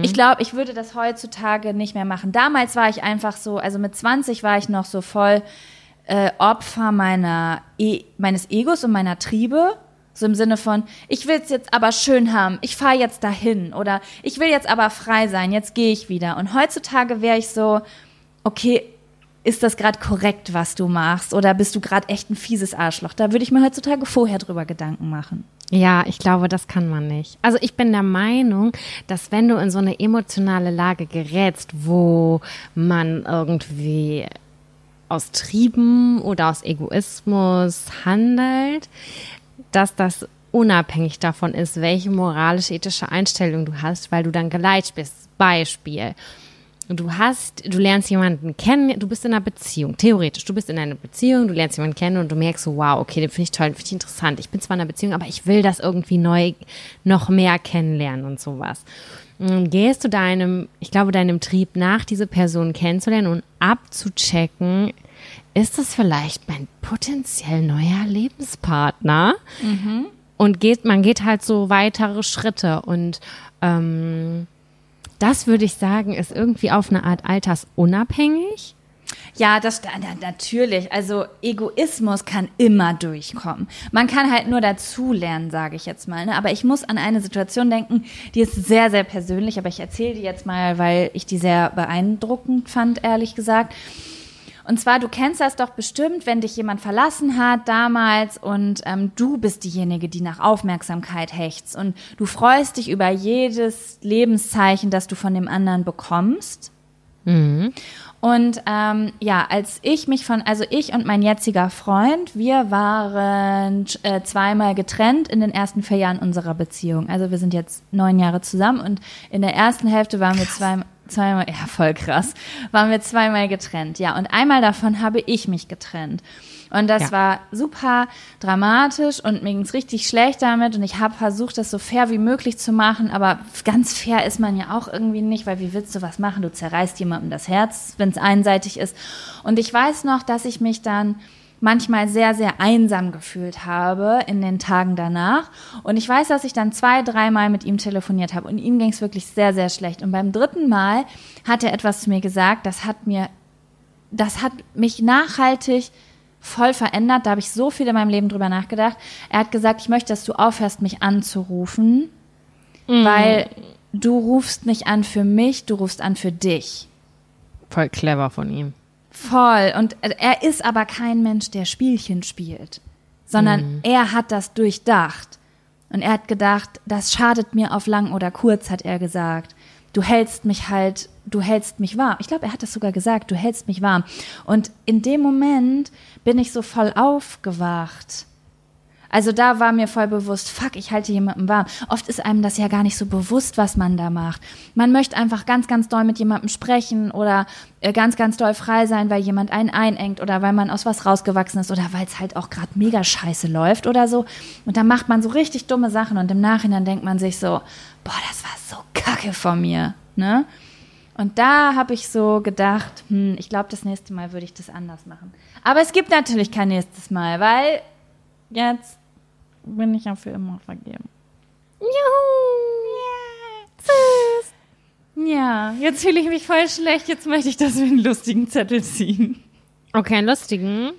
Ich glaube, ich würde das heutzutage nicht mehr machen. Damals war ich einfach so, also mit 20 war ich noch so voll äh, Opfer meiner e meines Egos und meiner Triebe. So im Sinne von, ich will es jetzt aber schön haben, ich fahre jetzt dahin oder ich will jetzt aber frei sein, jetzt gehe ich wieder. Und heutzutage wäre ich so, okay, ist das gerade korrekt, was du machst? Oder bist du gerade echt ein fieses Arschloch? Da würde ich mir heutzutage vorher drüber Gedanken machen. Ja, ich glaube, das kann man nicht. Also ich bin der Meinung, dass wenn du in so eine emotionale Lage gerätst, wo man irgendwie aus Trieben oder aus Egoismus handelt, dass das unabhängig davon ist, welche moralisch-ethische Einstellung du hast, weil du dann geleitet bist. Beispiel. Du hast, du lernst jemanden kennen, du bist in einer Beziehung, theoretisch, du bist in einer Beziehung, du lernst jemanden kennen und du merkst so, wow, okay, den finde ich toll, den finde ich interessant. Ich bin zwar in einer Beziehung, aber ich will das irgendwie neu, noch mehr kennenlernen und sowas. Und gehst du deinem, ich glaube, deinem Trieb nach, diese Person kennenzulernen und abzuchecken, ist das vielleicht mein potenziell neuer Lebenspartner? und geht, man geht halt so weitere Schritte und ähm, das würde ich sagen, ist irgendwie auf eine Art altersunabhängig. Ja, das natürlich. Also Egoismus kann immer durchkommen. Man kann halt nur dazulernen, sage ich jetzt mal. Ne? Aber ich muss an eine Situation denken, die ist sehr, sehr persönlich. Aber ich erzähle die jetzt mal, weil ich die sehr beeindruckend fand, ehrlich gesagt. Und zwar, du kennst das doch bestimmt, wenn dich jemand verlassen hat damals und ähm, du bist diejenige, die nach Aufmerksamkeit hechtst und du freust dich über jedes Lebenszeichen, das du von dem anderen bekommst. Mhm. Und ähm, ja, als ich mich von, also ich und mein jetziger Freund, wir waren äh, zweimal getrennt in den ersten vier Jahren unserer Beziehung. Also wir sind jetzt neun Jahre zusammen und in der ersten Hälfte waren wir zweimal zweimal, ja, voll krass, waren wir zweimal getrennt. Ja, und einmal davon habe ich mich getrennt. Und das ja. war super dramatisch und mir ging es richtig schlecht damit. Und ich habe versucht, das so fair wie möglich zu machen. Aber ganz fair ist man ja auch irgendwie nicht, weil wie willst du was machen? Du zerreißt jemandem das Herz, wenn es einseitig ist. Und ich weiß noch, dass ich mich dann manchmal sehr, sehr einsam gefühlt habe in den Tagen danach. Und ich weiß, dass ich dann zwei, dreimal mit ihm telefoniert habe und ihm ging es wirklich sehr, sehr schlecht. Und beim dritten Mal hat er etwas zu mir gesagt, das hat mir, das hat mich nachhaltig voll verändert. Da habe ich so viel in meinem Leben drüber nachgedacht. Er hat gesagt, ich möchte, dass du aufhörst, mich anzurufen, mhm. weil du rufst nicht an für mich, du rufst an für dich. Voll clever von ihm. Voll. Und er ist aber kein Mensch, der Spielchen spielt, sondern mhm. er hat das durchdacht. Und er hat gedacht, das schadet mir auf lang oder kurz, hat er gesagt. Du hältst mich halt, du hältst mich warm. Ich glaube, er hat das sogar gesagt, du hältst mich warm. Und in dem Moment bin ich so voll aufgewacht also da war mir voll bewusst, fuck, ich halte jemanden warm. Oft ist einem das ja gar nicht so bewusst, was man da macht. Man möchte einfach ganz, ganz doll mit jemandem sprechen oder äh, ganz, ganz doll frei sein, weil jemand einen einengt oder weil man aus was rausgewachsen ist oder weil es halt auch gerade mega scheiße läuft oder so. Und dann macht man so richtig dumme Sachen und im Nachhinein denkt man sich so, boah, das war so kacke von mir, ne? Und da habe ich so gedacht, hm, ich glaube, das nächste Mal würde ich das anders machen. Aber es gibt natürlich kein nächstes Mal, weil jetzt bin ich ja für immer vergeben. Juhu! Yeah. Ja, jetzt fühle ich mich voll schlecht. Jetzt möchte ich, dass wir einen lustigen Zettel ziehen. Okay, einen lustigen?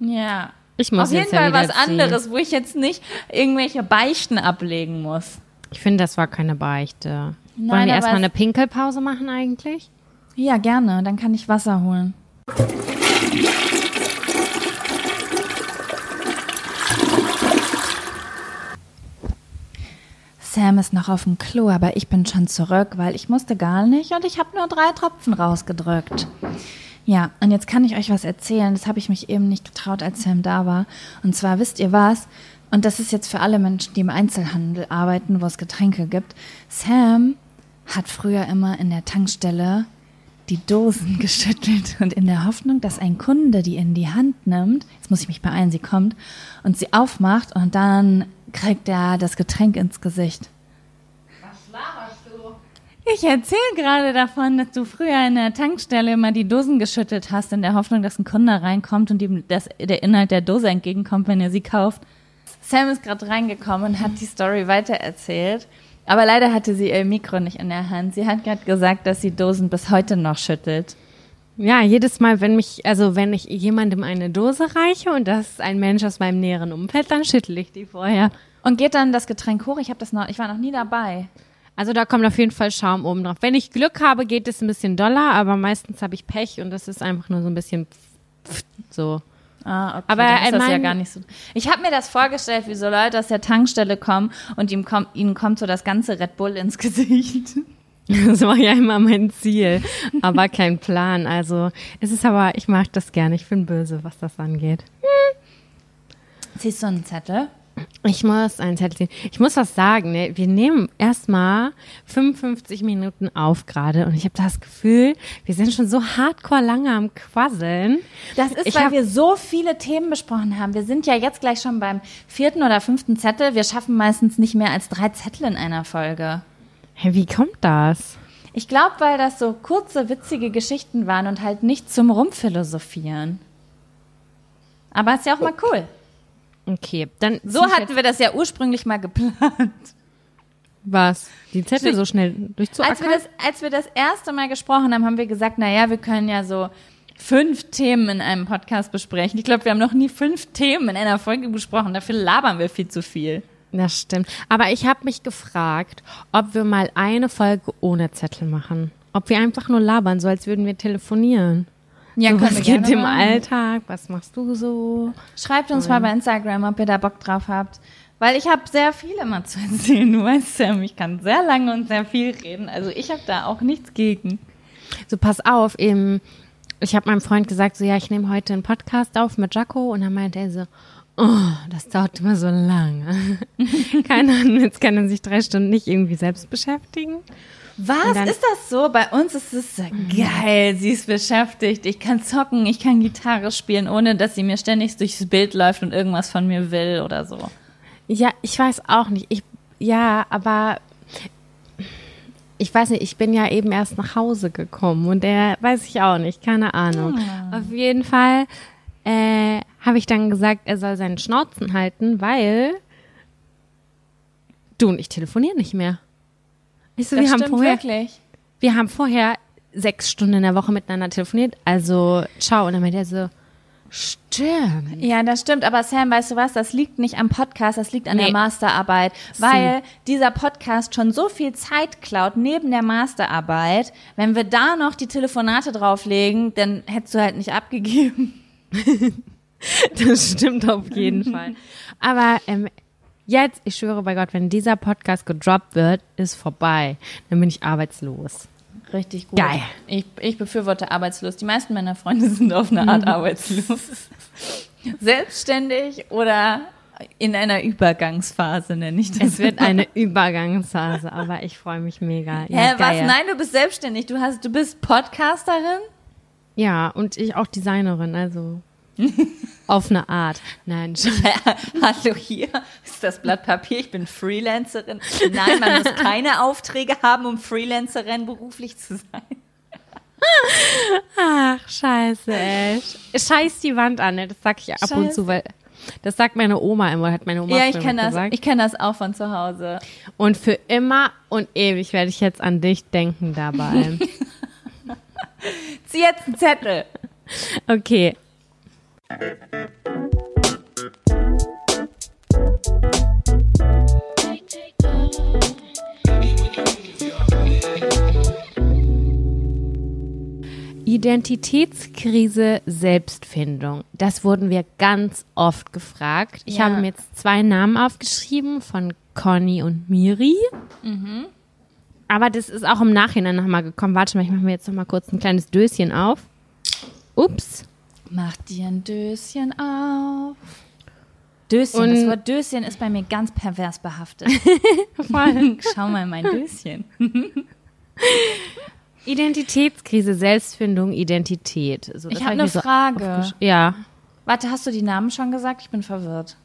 Ja. Ich muss Auf jeden Fall was anderes, wo ich jetzt nicht irgendwelche Beichten ablegen muss. Ich finde, das war keine Beichte. Nein, Wollen wir erstmal eine Pinkelpause machen eigentlich? Ja, gerne. Dann kann ich Wasser holen. Sam ist noch auf dem Klo, aber ich bin schon zurück, weil ich musste gar nicht und ich habe nur drei Tropfen rausgedrückt. Ja, und jetzt kann ich euch was erzählen. Das habe ich mich eben nicht getraut, als Sam da war. Und zwar wisst ihr was? Und das ist jetzt für alle Menschen, die im Einzelhandel arbeiten, wo es Getränke gibt. Sam hat früher immer in der Tankstelle die Dosen (laughs) geschüttelt und in der Hoffnung, dass ein Kunde die in die Hand nimmt, jetzt muss ich mich beeilen, sie kommt, und sie aufmacht und dann kriegt er das Getränk ins Gesicht. Was laberst du? Ich erzähle gerade davon, dass du früher in der Tankstelle immer die Dosen geschüttelt hast, in der Hoffnung, dass ein Kunde reinkommt und ihm das, der Inhalt der Dose entgegenkommt, wenn er sie kauft. Sam ist gerade reingekommen und hat die Story weitererzählt. Aber leider hatte sie ihr Mikro nicht in der Hand. Sie hat gerade gesagt, dass sie Dosen bis heute noch schüttelt. Ja, jedes Mal, wenn mich, also wenn ich jemandem eine Dose reiche und das ist ein Mensch aus meinem näheren Umfeld, dann schüttel ich die vorher. Und geht dann das Getränk hoch? Ich habe das noch, ich war noch nie dabei. Also da kommt auf jeden Fall Schaum oben drauf. Wenn ich Glück habe, geht es ein bisschen doller, aber meistens habe ich Pech und das ist einfach nur so ein bisschen so. Ah, okay. Aber dann ist das ja gar nicht so. Ich habe mir das vorgestellt, wie so Leute aus der Tankstelle kommen und ihm kommt, ihnen kommt so das ganze Red Bull ins (laughs) Gesicht. Das war ja immer mein Ziel, aber kein Plan. Also es ist aber, ich mag das gerne. Ich bin böse, was das angeht. Hm. Siehst du einen Zettel? Ich muss einen Zettel ziehen. Ich muss was sagen. Ne? Wir nehmen erstmal 55 Minuten auf gerade und ich habe das Gefühl, wir sind schon so hardcore lange am Quasseln. Das ist, ich weil wir so viele Themen besprochen haben. Wir sind ja jetzt gleich schon beim vierten oder fünften Zettel. Wir schaffen meistens nicht mehr als drei Zettel in einer Folge. Hey, wie kommt das? Ich glaube, weil das so kurze, witzige Geschichten waren und halt nicht zum Rumphilosophieren. Aber ist ja auch mal cool. Okay, dann So hatten wir das ja ursprünglich mal geplant. was? Die Zettel so schnell durchzuackern? Als wir, das, als wir das erste Mal gesprochen haben, haben wir gesagt, na ja, wir können ja so fünf Themen in einem Podcast besprechen. Ich glaube, wir haben noch nie fünf Themen in einer Folge besprochen. Dafür labern wir viel zu viel. Das stimmt. Aber ich habe mich gefragt, ob wir mal eine Folge ohne Zettel machen. Ob wir einfach nur labern, so als würden wir telefonieren. Ja, so, was geht im machen. Alltag? Was machst du so? Schreibt uns mal bei Instagram, ob ihr da Bock drauf habt. Weil ich habe sehr viel immer zu (laughs) erzählen. Du weißt ja, ich kann sehr lange und sehr viel reden. Also ich habe da auch nichts gegen. So, pass auf, eben, ich habe meinem Freund gesagt, so, ja, ich nehme heute einen Podcast auf mit Jaco und dann meinte er so, oh, das dauert immer so lange. (laughs) Keine Ahnung, jetzt kann er sich drei Stunden nicht irgendwie selbst beschäftigen. Was? Dann- ist das so? Bei uns ist es so geil. Sie ist beschäftigt. Ich kann zocken, ich kann Gitarre spielen, ohne dass sie mir ständig durchs Bild läuft und irgendwas von mir will oder so. Ja, ich weiß auch nicht. Ich, ja, aber ich weiß nicht, ich bin ja eben erst nach Hause gekommen und der weiß ich auch nicht, keine Ahnung. Auf jeden Fall äh, habe ich dann gesagt, er soll seinen Schnauzen halten, weil du und ich telefonieren nicht mehr. Weißt du, Das wir haben vorher, wirklich. wir haben vorher sechs Stunden in der Woche miteinander telefoniert, also ciao. Und dann meinte er so, stimmt. Ja, das stimmt. Aber Sam, weißt du was? Das liegt nicht am Podcast, das liegt an Nee. der Masterarbeit, weil dieser Podcast schon so viel Zeit klaut neben der Masterarbeit. Wenn wir da noch die Telefonate drauflegen, dann hättest du halt nicht abgegeben. (laughs) Das stimmt auf jeden (laughs) Fall. Aber ähm, jetzt, ich schwöre bei Gott, wenn dieser Podcast gedroppt wird, ist vorbei. Dann bin ich arbeitslos. Richtig gut. Geil. Ich, ich befürworte arbeitslos. Die meisten meiner Freunde (laughs) sind auf eine Art arbeitslos. Selbstständig oder in einer Übergangsphase, nenne ich das. Es wird eine Übergangsphase, aber ich freue mich mega. Ja, Hä, was? geil. Nein, du bist selbstständig. Du hast, du bist Podcasterin? Ja, und ich auch Designerin, also auf eine Art. Nein, (laughs) Hallo, hier ist das Blatt Papier. Ich bin Freelancerin. Nein, man muss keine Aufträge haben, um Freelancerin beruflich zu sein. Ach, scheiße, ey. Scheiß die Wand an, ne? das sag ich ab und Scheiße. zu, weil das sagt meine Oma immer, hat meine Oma Ja, ich kenne das. gesagt. Ich kenne das auch von zu Hause. Und für immer und ewig werde ich jetzt an dich denken dabei. (laughs) Zieh jetzt einen Zettel. Okay. Identitätskrise, Selbstfindung. Das wurden wir ganz oft gefragt. Ich Ja. habe mir jetzt zwei Namen aufgeschrieben von Conny und Miri. Aber das ist auch im Nachhinein nochmal gekommen. Warte mal, ich mache mir jetzt nochmal kurz ein kleines Döschen auf. Ups. Mach dir ein Döschen auf. Döschen, Und- das Wort Döschen ist bei mir ganz pervers behaftet. (laughs) Schau mal mein Döschen. (laughs) Identitätskrise, Selbstfindung, Identität. So, Ich hab habe eine so Frage. Ja, Warte, hast du die Namen schon gesagt? Ich bin verwirrt.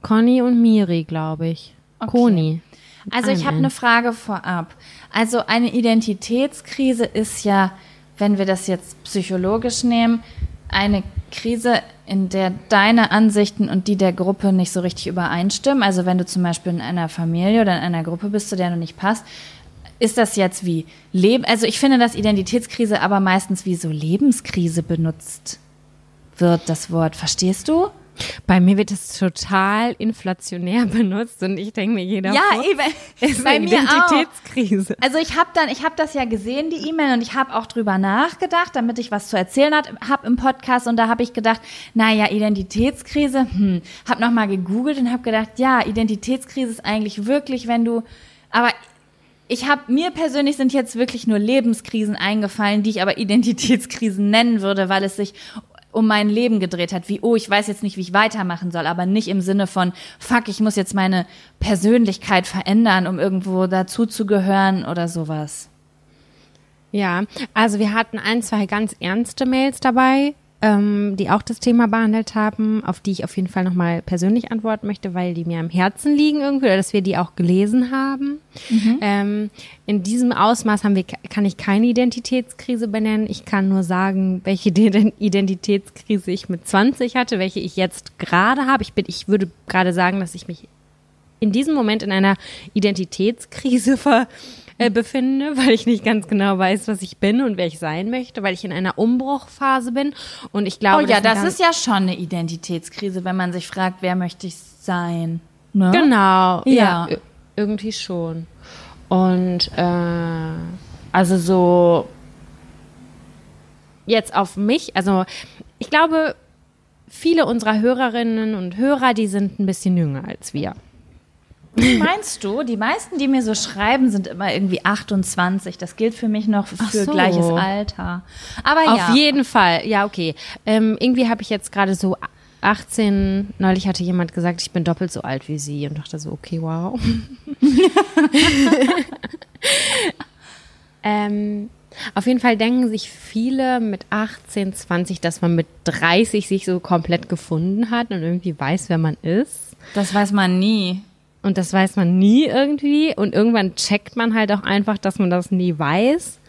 Conny und Miri, glaube ich. Okay. Koni. Also ich habe Amen. eine Frage vorab. Also eine Identitätskrise ist ja, wenn wir das jetzt psychologisch nehmen, eine Krise, in der deine Ansichten und die der Gruppe nicht so richtig übereinstimmen. Also wenn du zum Beispiel in einer Familie oder in einer Gruppe bist, zu der du nicht passt, ist das jetzt wie Leben? Also ich finde, dass Identitätskrise aber meistens wie so Lebenskrise benutzt wird, das Wort. Verstehst du? Bei mir wird es total inflationär (laughs) benutzt und ich denke mir, jeder Furz eben. (laughs) ist Bei eine mir auch. Identitätskrise. Also ich habe dann, ich habe das ja gesehen, die E-Mail, und ich habe auch drüber nachgedacht, damit ich was zu erzählen habe im Podcast. Und da habe ich gedacht, naja, Identitätskrise, hm, habe nochmal gegoogelt und habe gedacht, ja, Identitätskrise ist eigentlich wirklich, wenn du, aber ich habe mir persönlich sind jetzt wirklich nur Lebenskrisen eingefallen, die ich aber Identitätskrisen nennen würde, weil es sich um mein Leben gedreht hat, wie, oh, ich weiß jetzt nicht, wie ich weitermachen soll, aber nicht im Sinne von, fuck, ich muss jetzt meine Persönlichkeit verändern, um irgendwo dazuzugehören oder sowas. Ja, also wir hatten ein, zwei ganz ernste Mails dabei. Ähm, die auch das Thema behandelt haben, auf die ich auf jeden Fall nochmal persönlich antworten möchte, weil die mir am Herzen liegen irgendwie oder dass wir die auch gelesen haben. Mhm. Ähm, in diesem Ausmaß haben wir, kann ich keine Identitätskrise benennen. Ich kann nur sagen, welche (laughs) Identitätskrise ich mit 20 hatte, welche ich jetzt gerade habe. Ich bin, ich würde gerade sagen, dass ich mich in diesem Moment in einer Identitätskrise (laughs) ver äh, befinde, (laughs) weil ich nicht ganz genau weiß, was ich bin und wer ich sein möchte, weil ich in einer Umbruchphase bin. Und ich glaube, oh ja, das ist ja schon eine Identitätskrise, wenn man sich fragt, wer möchte ich sein. Ne? Genau, ja. ja, irgendwie schon. Und äh, also so jetzt auf mich, also ich glaube, viele unserer Hörerinnen und Hörer, die sind ein bisschen jünger als wir. Meinst du? Die meisten, die mir so schreiben, sind immer irgendwie 28. Das gilt für mich noch für so. gleiches Alter. Aber ja. Auf jeden Fall. Ja, okay. Ähm, irgendwie habe ich jetzt gerade so 18, neulich hatte jemand gesagt, ich bin doppelt so alt wie sie und dachte so, okay, wow. (laughs) ähm, auf jeden Fall denken sich viele mit 18, 20, dass man mit 30 sich so komplett gefunden hat und irgendwie weiß, wer man ist. Das weiß man nie. Und das weiß man nie irgendwie. Und irgendwann checkt man halt auch einfach, dass man das nie weiß.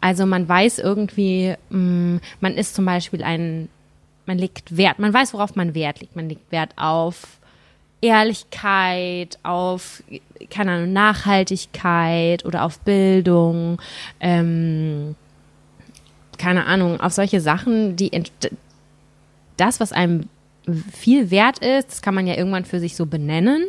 Also man weiß irgendwie, mh, mm, man ist zum Beispiel ein, man legt Wert, man weiß, worauf man Wert legt. Man legt Wert auf Ehrlichkeit, auf, keine Ahnung, Nachhaltigkeit oder auf Bildung, ähm, keine Ahnung, auf solche Sachen, die das, was einem viel wert ist, das kann man ja irgendwann für sich so benennen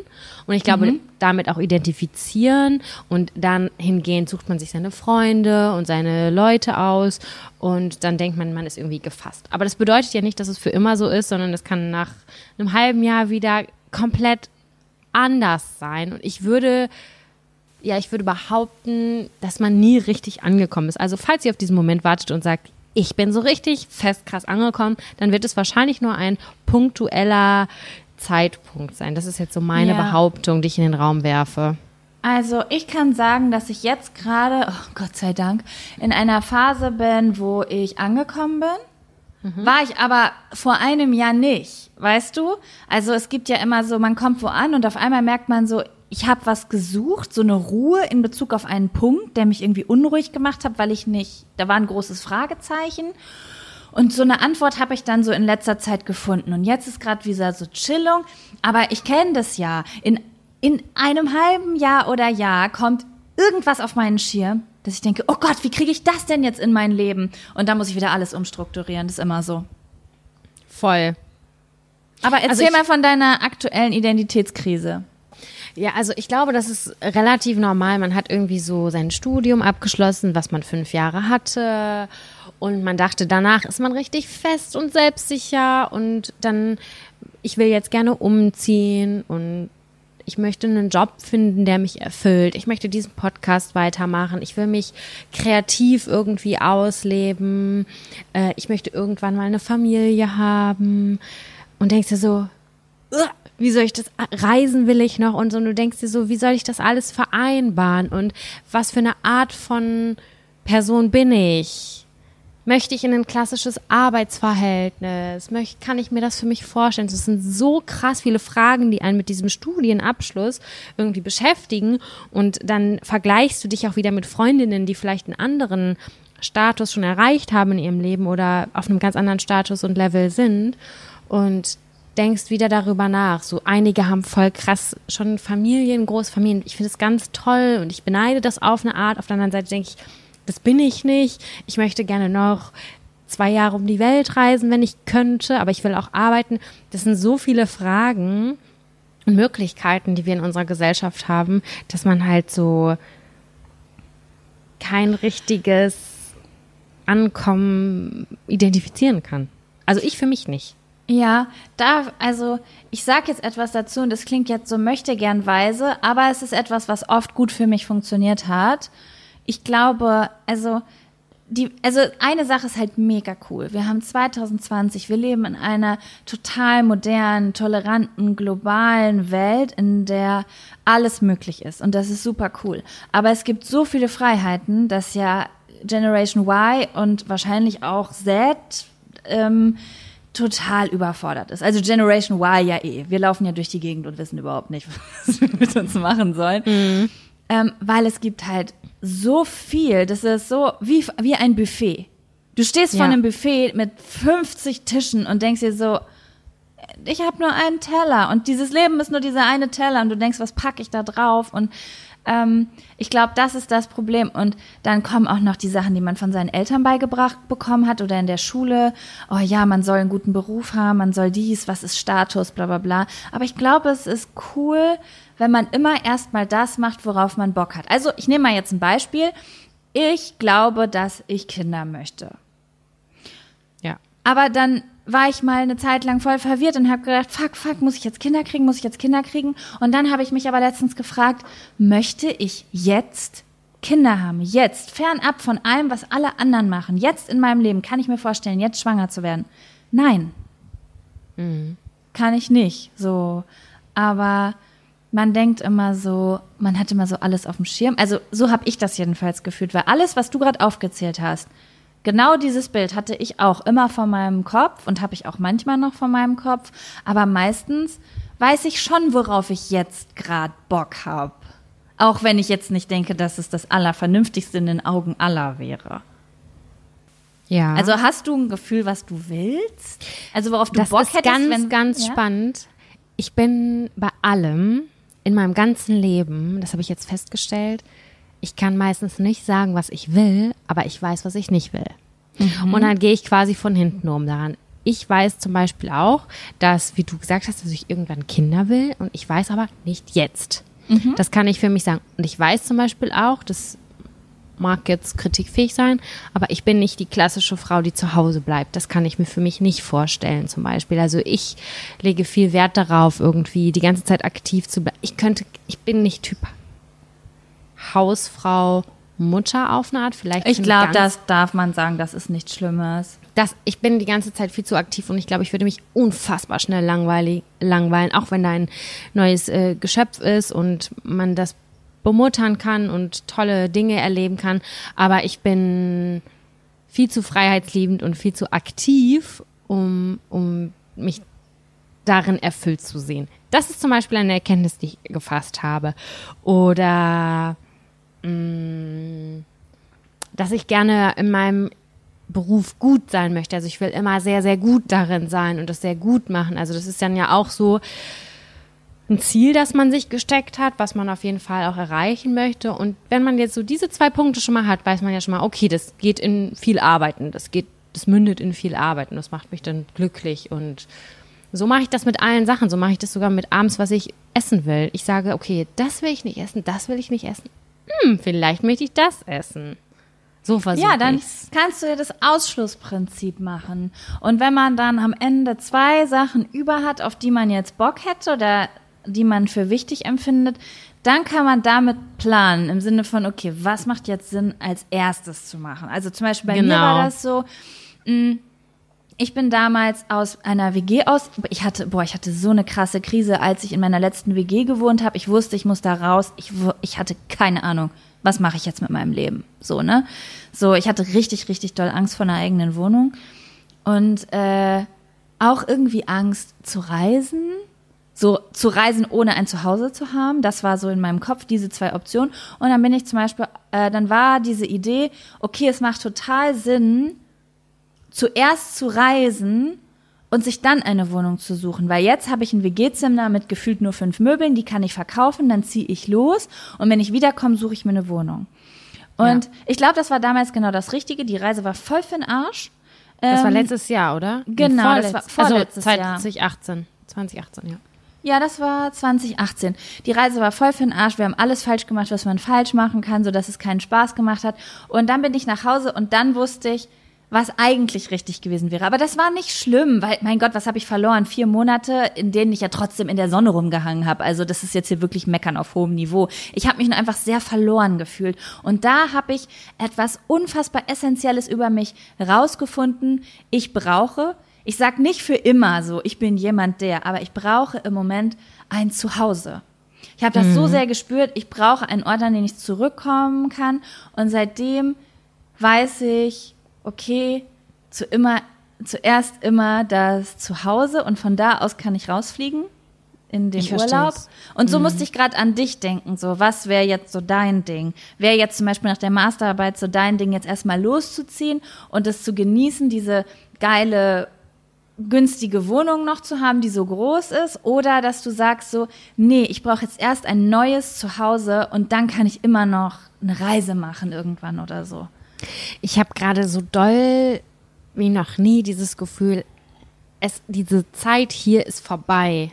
und ich glaube mhm. damit auch identifizieren und dann hingehend sucht man sich seine Freunde und seine Leute aus und dann denkt man, man ist irgendwie gefasst. Aber das bedeutet ja nicht, dass es für immer so ist, sondern es kann nach einem halben Jahr wieder komplett anders sein und ich würde ja, ich würde behaupten, dass man nie richtig angekommen ist. Also falls ihr auf diesen Moment wartet und sagt, ich bin so richtig fest krass angekommen, dann wird es wahrscheinlich nur ein punktueller Zeitpunkt sein. Das ist jetzt so meine ja. Behauptung, die ich in den Raum werfe. Also ich kann sagen, dass ich jetzt gerade, oh Gott sei Dank, in einer Phase bin, wo ich angekommen bin. Mhm. War ich aber vor einem Jahr nicht, weißt du? Also es gibt ja immer so, man kommt wo an und auf einmal merkt man so, ich habe was gesucht, so eine Ruhe in Bezug auf einen Punkt, der mich irgendwie unruhig gemacht hat, weil ich nicht, da war ein großes Fragezeichen. Und so eine Antwort habe ich dann so in letzter Zeit gefunden. Und jetzt ist gerade wieder so Chillung. Aber ich kenne das ja. In, in einem halben Jahr oder Jahr kommt irgendwas auf meinen Schirm, dass ich denke, oh Gott, wie kriege ich das denn jetzt in mein Leben? Und dann muss ich wieder alles umstrukturieren. Das ist immer so. Voll. Aber erzähl also mal von deiner aktuellen Identitätskrise. Ja, also ich glaube, das ist relativ normal. Man hat irgendwie so sein Studium abgeschlossen, was man fünf Jahre hatte. Und man dachte, danach ist man richtig fest und selbstsicher. Und dann, ich will jetzt gerne umziehen und ich möchte einen Job finden, der mich erfüllt. Ich möchte diesen Podcast weitermachen. Ich will mich kreativ irgendwie ausleben. Äh, ich möchte irgendwann mal eine Familie haben. Und denkst dir so, wie soll ich das reisen will ich noch und so und du denkst dir so, wie soll ich das alles vereinbaren und was für eine Art von Person bin ich? Möchte ich in ein klassisches Arbeitsverhältnis? Möchte, kann ich mir das für mich vorstellen? Das sind so krass viele Fragen, die einen mit diesem Studienabschluss irgendwie beschäftigen. Und dann vergleichst du dich auch wieder mit Freundinnen, die vielleicht einen anderen Status schon erreicht haben in ihrem Leben oder auf einem ganz anderen Status und Level sind. Und denkst wieder darüber nach. So einige haben voll krass schon Familien, Großfamilien. Ich finde es ganz toll und ich beneide das auf eine Art. Auf der anderen Seite denke ich, das bin ich nicht. Ich möchte gerne noch zwei Jahre um die Welt reisen, wenn ich könnte, aber ich will auch arbeiten. Das sind so viele Fragen und Möglichkeiten, die wir in unserer Gesellschaft haben, dass man halt so kein richtiges Ankommen identifizieren kann. Also ich für mich nicht. Ja, da, also ich sage jetzt etwas dazu und das klingt jetzt so möchte gern weise, aber es ist etwas, was oft gut für mich funktioniert hat. Ich glaube, also die, also eine Sache ist halt mega cool. Wir haben 2020, wir leben in einer total modernen, toleranten, globalen Welt, in der alles möglich ist und das ist super cool. Aber es gibt so viele Freiheiten, dass ja Generation Y und wahrscheinlich auch Z ähm, total überfordert ist. Also Generation Y ja eh. Wir laufen ja durch die Gegend und wissen überhaupt nicht, (laughs) was wir mit uns machen sollen. Mhm. Ähm, weil es gibt halt so viel, das ist so wie, wie ein Buffet. Du stehst ja. vor einem Buffet mit 50 Tischen und denkst dir so, ich habe nur einen Teller und dieses Leben ist nur dieser eine Teller und du denkst, was packe ich da drauf und ähm, ich glaube, das ist das Problem. Und dann kommen auch noch die Sachen, die man von seinen Eltern beigebracht bekommen hat oder in der Schule. Oh ja, man soll einen guten Beruf haben, man soll dies, was ist Status, bla bla bla. Aber ich glaube, es ist cool, wenn man immer erstmal das macht, worauf man Bock hat. Also ich nehme mal jetzt ein Beispiel. Ich glaube, dass ich Kinder möchte. Ja. Aber dann war ich mal eine Zeit lang voll verwirrt und habe gedacht, fuck, fuck, muss ich jetzt Kinder kriegen, muss ich jetzt Kinder kriegen? Und dann habe ich mich aber letztens gefragt, möchte ich jetzt Kinder haben? Jetzt, fernab von allem, was alle anderen machen, jetzt in meinem Leben, kann ich mir vorstellen, jetzt schwanger zu werden? Nein. Mhm. Kann ich nicht. So. Aber man denkt immer so, man hat immer so alles auf dem Schirm. Also so habe ich das jedenfalls gefühlt, weil alles, was du gerade aufgezählt hast, Genau dieses Bild hatte ich auch immer vor meinem Kopf und habe ich auch manchmal noch vor meinem Kopf, aber meistens weiß ich schon, worauf ich jetzt gerade Bock habe. Auch wenn ich jetzt nicht denke, dass es das Allervernünftigste in den Augen aller wäre. Ja. Also hast du ein Gefühl, was du willst? Also worauf du das Bock ist hättest? ganz, wenn, ganz ja? spannend. Ich bin bei allem in meinem ganzen Leben, das habe ich jetzt festgestellt, ich kann meistens nicht sagen, was ich will, aber ich weiß, was ich nicht will. Mhm. Und dann gehe ich quasi von hinten um daran. Ich weiß zum Beispiel auch, dass, wie du gesagt hast, dass ich irgendwann Kinder will und ich weiß aber nicht jetzt. Mhm. Das kann ich für mich sagen. Und ich weiß zum Beispiel auch, das mag jetzt kritikfähig sein, aber ich bin nicht die klassische Frau, die zu Hause bleibt. Das kann ich mir für mich nicht vorstellen, zum Beispiel. Also ich lege viel Wert darauf, irgendwie die ganze Zeit aktiv zu bleiben. Ich könnte, ich bin nicht Typ Hausfrau, Mutter auf eine Art. Vielleicht ich glaube, das darf man sagen, das ist nichts Schlimmes. Das, ich bin die ganze Zeit viel zu aktiv und ich glaube, ich würde mich unfassbar schnell langweilig, langweilen, auch wenn da ein neues äh, Geschöpf ist und man das bemuttern kann und tolle Dinge erleben kann. Aber ich bin viel zu freiheitsliebend und viel zu aktiv, um, um mich darin erfüllt zu sehen. Das ist zum Beispiel eine Erkenntnis, die ich gefasst habe. Oder Mm, dass ich gerne in meinem Beruf gut sein möchte. Also ich will immer sehr, sehr gut darin sein und das sehr gut machen. Also das ist dann ja auch so ein Ziel, das man sich gesteckt hat, was man auf jeden Fall auch erreichen möchte. Und wenn man jetzt so diese zwei Punkte schon mal hat, weiß man ja schon mal, okay, das geht in viel Arbeiten, das geht, das mündet in viel Arbeiten, das macht mich dann glücklich und so mache ich das mit allen Sachen. So mache ich das sogar mit abends, was ich essen will. Ich sage, okay, das will ich nicht essen, das will ich nicht essen hm, vielleicht möchte ich das essen. So versuche Ja, dann ich's. kannst du ja das Ausschlussprinzip machen. Und wenn man dann am Ende zwei Sachen über hat, auf die man jetzt Bock hätte oder die man für wichtig empfindet, dann kann man damit planen im Sinne von, okay, was macht jetzt Sinn, als erstes zu machen? Also zum Beispiel bei genau. mir war das so, mh, ich bin damals aus einer WG aus. Ich hatte, boah, ich hatte so eine krasse Krise, als ich in meiner letzten WG gewohnt habe. Ich wusste, ich muss da raus. Ich, ich hatte keine Ahnung, was mache ich jetzt mit meinem Leben. So, ne? So, ich hatte richtig, richtig doll Angst vor einer eigenen Wohnung. Und äh, auch irgendwie Angst zu reisen. So zu reisen, ohne ein Zuhause zu haben. Das war so in meinem Kopf, diese zwei Optionen. Und dann bin ich zum Beispiel, äh, dann war diese Idee, okay, es macht total Sinn, zuerst zu reisen und sich dann eine Wohnung zu suchen. Weil jetzt habe ich ein WG-Zimmer mit gefühlt nur fünf Möbeln, die kann ich verkaufen, dann ziehe ich los und wenn ich wiederkomme, suche ich mir eine Wohnung. Und ja. ich glaube, das war damals genau das Richtige. Die Reise war voll für den Arsch. Das ähm, war letztes Jahr, oder? Genau, das war vorletztes also 2018. Jahr. 2018, ja. Ja, das war 2018. Die Reise war voll für den Arsch. Wir haben alles falsch gemacht, was man falsch machen kann, so dass es keinen Spaß gemacht hat. Und dann bin ich nach Hause und dann wusste ich, was eigentlich richtig gewesen wäre. Aber das war nicht schlimm, weil, mein Gott, was habe ich verloren? Vier Monate, in denen ich ja trotzdem in der Sonne rumgehangen habe. Also das ist jetzt hier wirklich Meckern auf hohem Niveau. Ich habe mich nur einfach sehr verloren gefühlt. Und da habe ich etwas unfassbar Essentielles über mich rausgefunden. Ich brauche, ich sag nicht für immer so, ich bin jemand der, aber ich brauche im Moment ein Zuhause. Ich habe das mhm. so sehr gespürt, ich brauche einen Ort, an den ich zurückkommen kann. Und seitdem weiß ich, okay, zu immer zuerst immer das Zuhause und von da aus kann ich rausfliegen in den Ich Urlaub. versteh's. Und so musste ich gerade an dich denken, so was wäre jetzt so dein Ding? Wäre jetzt zum Beispiel nach der Masterarbeit so dein Ding, jetzt erstmal loszuziehen und es zu genießen, diese geile günstige Wohnung noch zu haben, die so groß ist, oder dass du sagst so, nee, ich brauche jetzt erst ein neues Zuhause und dann kann ich immer noch eine Reise machen irgendwann oder so. Ich habe gerade so doll wie noch nie dieses Gefühl, es, diese Zeit hier ist vorbei.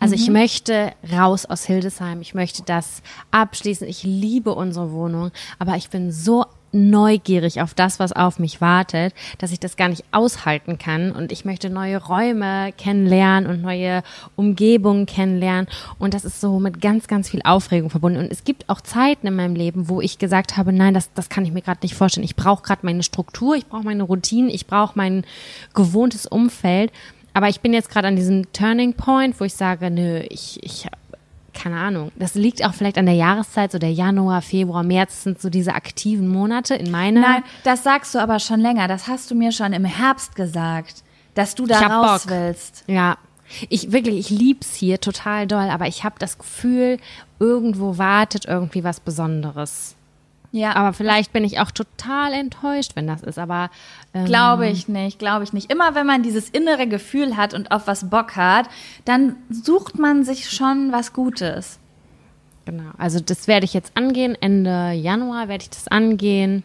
Also ich möchte raus aus Hildesheim. Ich möchte das abschließen. Ich liebe unsere Wohnung, aber ich bin so neugierig auf das, was auf mich wartet, dass ich das gar nicht aushalten kann. Und ich möchte neue Räume kennenlernen und neue Umgebungen kennenlernen. Und das ist so mit ganz, ganz viel Aufregung verbunden. Und es gibt auch Zeiten in meinem Leben, wo ich gesagt habe, nein, das, das kann ich mir gerade nicht vorstellen. Ich brauche gerade meine Struktur, ich brauche meine Routinen, ich brauche mein gewohntes Umfeld. Aber ich bin jetzt gerade an diesem Turning Point, wo ich sage, nö, ich, ich keine Ahnung. Das liegt auch vielleicht an der Jahreszeit, so der Januar, Februar, März sind so diese aktiven Monate in meiner. Nein, das sagst du aber schon länger. Das hast du mir schon im Herbst gesagt, dass du da raus Bock. willst. Ja. Ich wirklich, ich lieb's hier total doll, aber ich habe das Gefühl, irgendwo wartet irgendwie was Besonderes. Ja, Aber vielleicht bin ich auch total enttäuscht, wenn das ist. Aber ähm, glaube ich nicht, glaube ich nicht. Immer wenn man dieses innere Gefühl hat und auf was Bock hat, dann sucht man sich schon was Gutes. Genau, also das werde ich jetzt angehen. Ende Januar werde ich das angehen.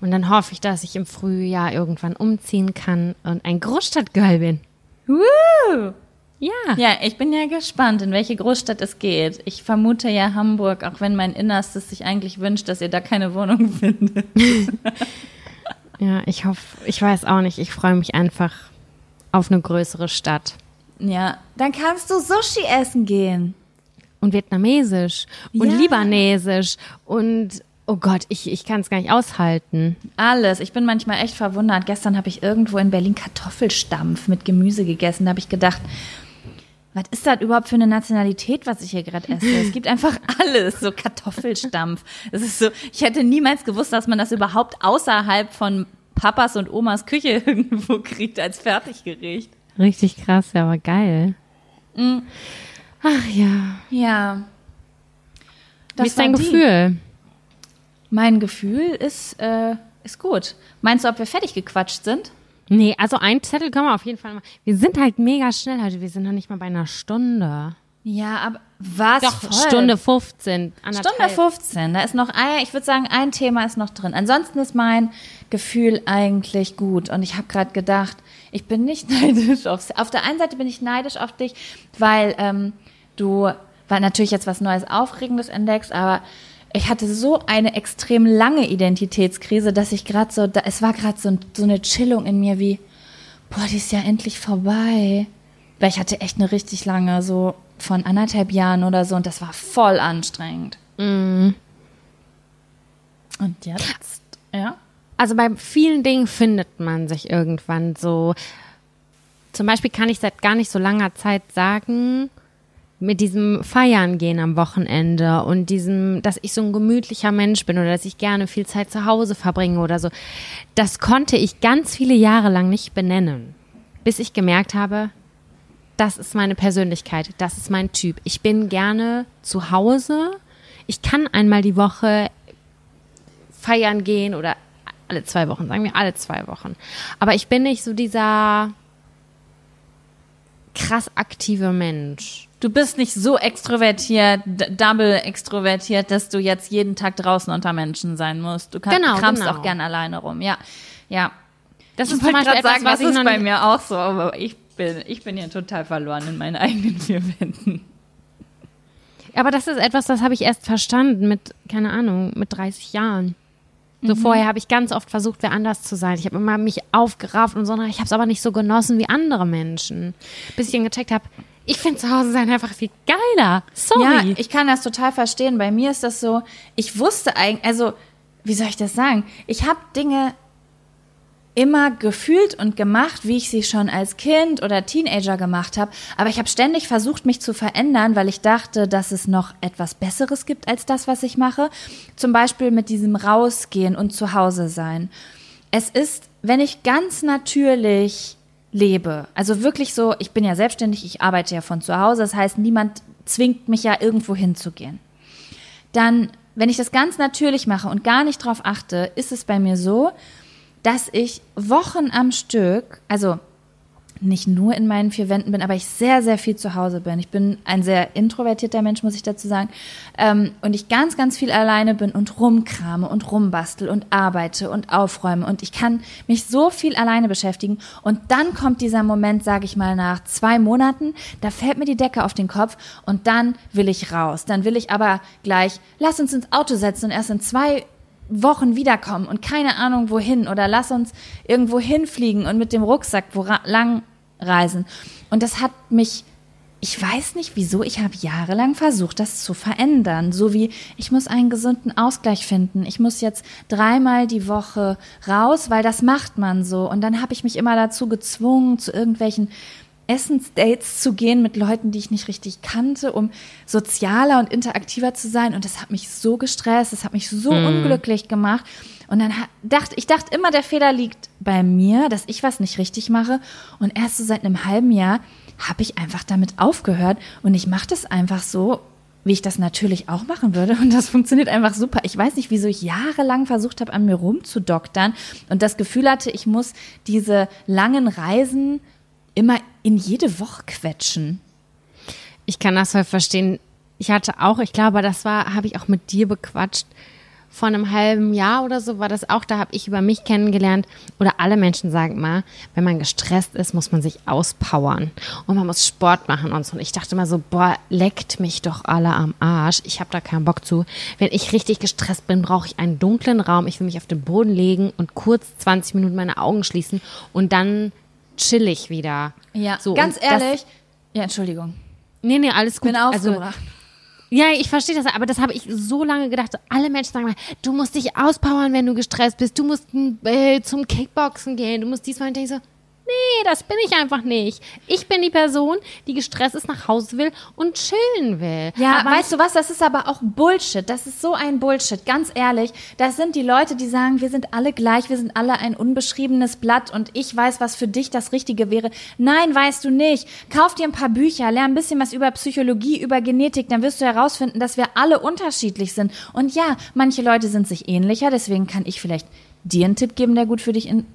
Und dann hoffe ich, dass ich im Frühjahr irgendwann umziehen kann und ein Großstadtgirl bin. Woo! Ja. Ja, ich bin ja gespannt, in welche Großstadt es geht. Ich vermute ja Hamburg, auch wenn mein Innerstes sich eigentlich wünscht, dass ihr da keine Wohnung (laughs) findet. (laughs) Ja, ich hoffe, ich weiß auch nicht. Ich freue mich einfach auf eine größere Stadt. Ja, dann kannst du Sushi essen gehen. Und vietnamesisch und Ja. libanesisch und oh Gott, ich, ich kann es gar nicht aushalten. Alles. Ich bin manchmal echt verwundert. Gestern habe ich irgendwo in Berlin Kartoffelstampf mit Gemüse gegessen. Da habe ich gedacht, was ist das überhaupt für eine Nationalität, was ich hier gerade esse? Es gibt einfach (laughs) alles, so Kartoffelstampf. Es ist so, ich hätte niemals gewusst, dass man das überhaupt außerhalb von Papas und Omas Küche (laughs) irgendwo kriegt als Fertiggericht. Richtig krass, ja, aber geil. Mhm. Ach ja. Ja. Wie ist dein die. Gefühl? Mein Gefühl ist, äh, ist gut. Meinst du, ob wir fertig gequatscht sind? Nee, also ein Zettel können wir auf jeden Fall machen. Wir sind halt mega schnell heute. Wir sind noch nicht mal bei einer Stunde. Ja, aber was? Doch, voll. Stunde 15. anderthalb. Stunde 15. Da ist noch ein, ich würde sagen, ein Thema ist noch drin. Ansonsten ist mein Gefühl eigentlich gut. Und ich habe gerade gedacht, ich bin nicht (laughs) neidisch auf Auf der einen Seite bin ich neidisch auf dich, weil ähm, du, weil natürlich jetzt was Neues, Aufregendes entdeckst, aber ich hatte so eine extrem lange Identitätskrise, dass ich gerade so, da, es war gerade so, so eine Chillung in mir wie, boah, die ist ja endlich vorbei. Weil ich hatte echt eine richtig lange, so von anderthalb Jahren oder so, und das war voll anstrengend. Und jetzt, ja. Also bei vielen Dingen findet man sich irgendwann so. Zum Beispiel kann ich seit gar nicht so langer Zeit sagen, mit diesem Feiern gehen am Wochenende und diesem, dass ich so ein gemütlicher Mensch bin oder dass ich gerne viel Zeit zu Hause verbringe oder so, das konnte ich ganz viele Jahre lang nicht benennen, bis ich gemerkt habe, das ist meine Persönlichkeit, das ist mein Typ. Ich bin gerne zu Hause. Ich kann einmal die Woche feiern gehen oder alle zwei Wochen, sagen wir alle zwei Wochen. Aber ich bin nicht so dieser krass aktive Mensch. Du bist nicht so extrovertiert, double extrovertiert, dass du jetzt jeden Tag draußen unter Menschen sein musst. Du kann, Genau, kramst genau. auch gern alleine rum. Ja, ja. Das Ich ist zum Beispiel etwas, sagen, was ich ist bei mir auch so, aber ich bin, ich bin ja total verloren in meinen (laughs) eigenen vier Wänden. Aber das ist etwas, das habe ich erst verstanden mit, keine Ahnung, mit 30 Jahren. So vorher habe ich ganz oft versucht, wer anders zu sein. Ich habe immer mich aufgerafft und so, ich habe es aber nicht so genossen wie andere Menschen. Bis ich dann gecheckt habe, ich finde zu Hause sein einfach viel geiler. Sorry. Ja, ich kann das total verstehen. Bei mir ist das so, ich wusste eigentlich, also, wie soll ich das sagen? Ich habe Dinge immer gefühlt und gemacht, wie ich sie schon als Kind oder Teenager gemacht habe. Aber ich habe ständig versucht, mich zu verändern, weil ich dachte, dass es noch etwas Besseres gibt als das, was ich mache. Zum Beispiel mit diesem Rausgehen und zu Hause sein. Es ist wenn ich ganz natürlich lebe, also wirklich so, ich bin ja selbstständig, ich arbeite ja von zu Hause, das heißt, niemand zwingt mich ja irgendwo hinzugehen. Dann, wenn ich das ganz natürlich mache und gar nicht drauf achte, ist es bei mir so, dass ich Wochen am Stück, also nicht nur in meinen vier Wänden bin, aber ich sehr, sehr viel zu Hause bin. Ich bin ein sehr introvertierter Mensch, muss ich dazu sagen. Ähm, und ich ganz, ganz viel alleine bin und rumkrame und rumbastel und arbeite und aufräume. Und ich kann mich so viel alleine beschäftigen. Und dann kommt dieser Moment, sage ich mal, nach zwei Monaten, da fällt mir die Decke auf den Kopf und dann will ich raus. Dann will ich aber gleich, lass uns ins Auto setzen und erst in zwei Wochen wiederkommen und keine Ahnung wohin oder lass uns irgendwo hinfliegen und mit dem Rucksack wo lang reisen. Und das hat mich, ich weiß nicht wieso, ich habe jahrelang versucht, das zu verändern. So wie, ich muss einen gesunden Ausgleich finden. Ich muss jetzt dreimal die Woche raus, weil das macht man so. Und dann habe ich mich immer dazu gezwungen, zu irgendwelchen Essensdates zu gehen mit Leuten, die ich nicht richtig kannte, um sozialer und interaktiver zu sein. Und das hat mich so gestresst, das hat mich so mm. unglücklich gemacht. Und dann dachte ich dachte immer, der Fehler liegt bei mir, dass ich was nicht richtig mache. Und erst so seit einem halben Jahr habe ich einfach damit aufgehört und ich mache das einfach so, wie ich das natürlich auch machen würde. Und das funktioniert einfach super. Ich weiß nicht, wieso ich jahrelang versucht habe, an mir rumzudoktern und das Gefühl hatte, ich muss diese langen Reisen immer in jede Woche quetschen. Ich kann das voll verstehen. Ich hatte auch, ich glaube, das war, habe ich auch mit dir bequatscht vor einem halben Jahr oder so war das auch, da habe ich über mich kennengelernt, oder alle Menschen sagen mal, wenn man gestresst ist, muss man sich auspowern und man muss Sport machen und so. Und ich dachte immer so, boah, leckt mich doch alle am Arsch. Ich habe da keinen Bock zu. Wenn ich richtig gestresst bin, brauche ich einen dunklen Raum. Ich will mich auf den Boden legen und kurz 20 Minuten meine Augen schließen und dann chill ich wieder. Ja, so, ganz ehrlich. ja, Entschuldigung. Nee, nee, alles gut. Bin aufgebracht. Also, ja, ich verstehe das, aber das habe ich so lange gedacht. Alle Menschen sagen mal, du musst dich auspowern, wenn du gestresst bist. Du musst äh, zum Kickboxen gehen. Du musst diesmal. Und ich so, Nee, das bin ich einfach nicht. Ich bin die Person, die gestresst ist, nach Hause will und chillen will. Ja, aber weißt du was, das ist aber auch Bullshit. Das ist so ein Bullshit, ganz ehrlich. Das sind die Leute, die sagen, wir sind alle gleich, wir sind alle ein unbeschriebenes Blatt und ich weiß, was für dich das Richtige wäre. Nein, weißt du nicht. Kauf dir ein paar Bücher, lern ein bisschen was über Psychologie, über Genetik, dann wirst du herausfinden, dass wir alle unterschiedlich sind. Und ja, manche Leute sind sich ähnlicher, deswegen kann ich vielleicht dir einen Tipp geben, der gut für dich in,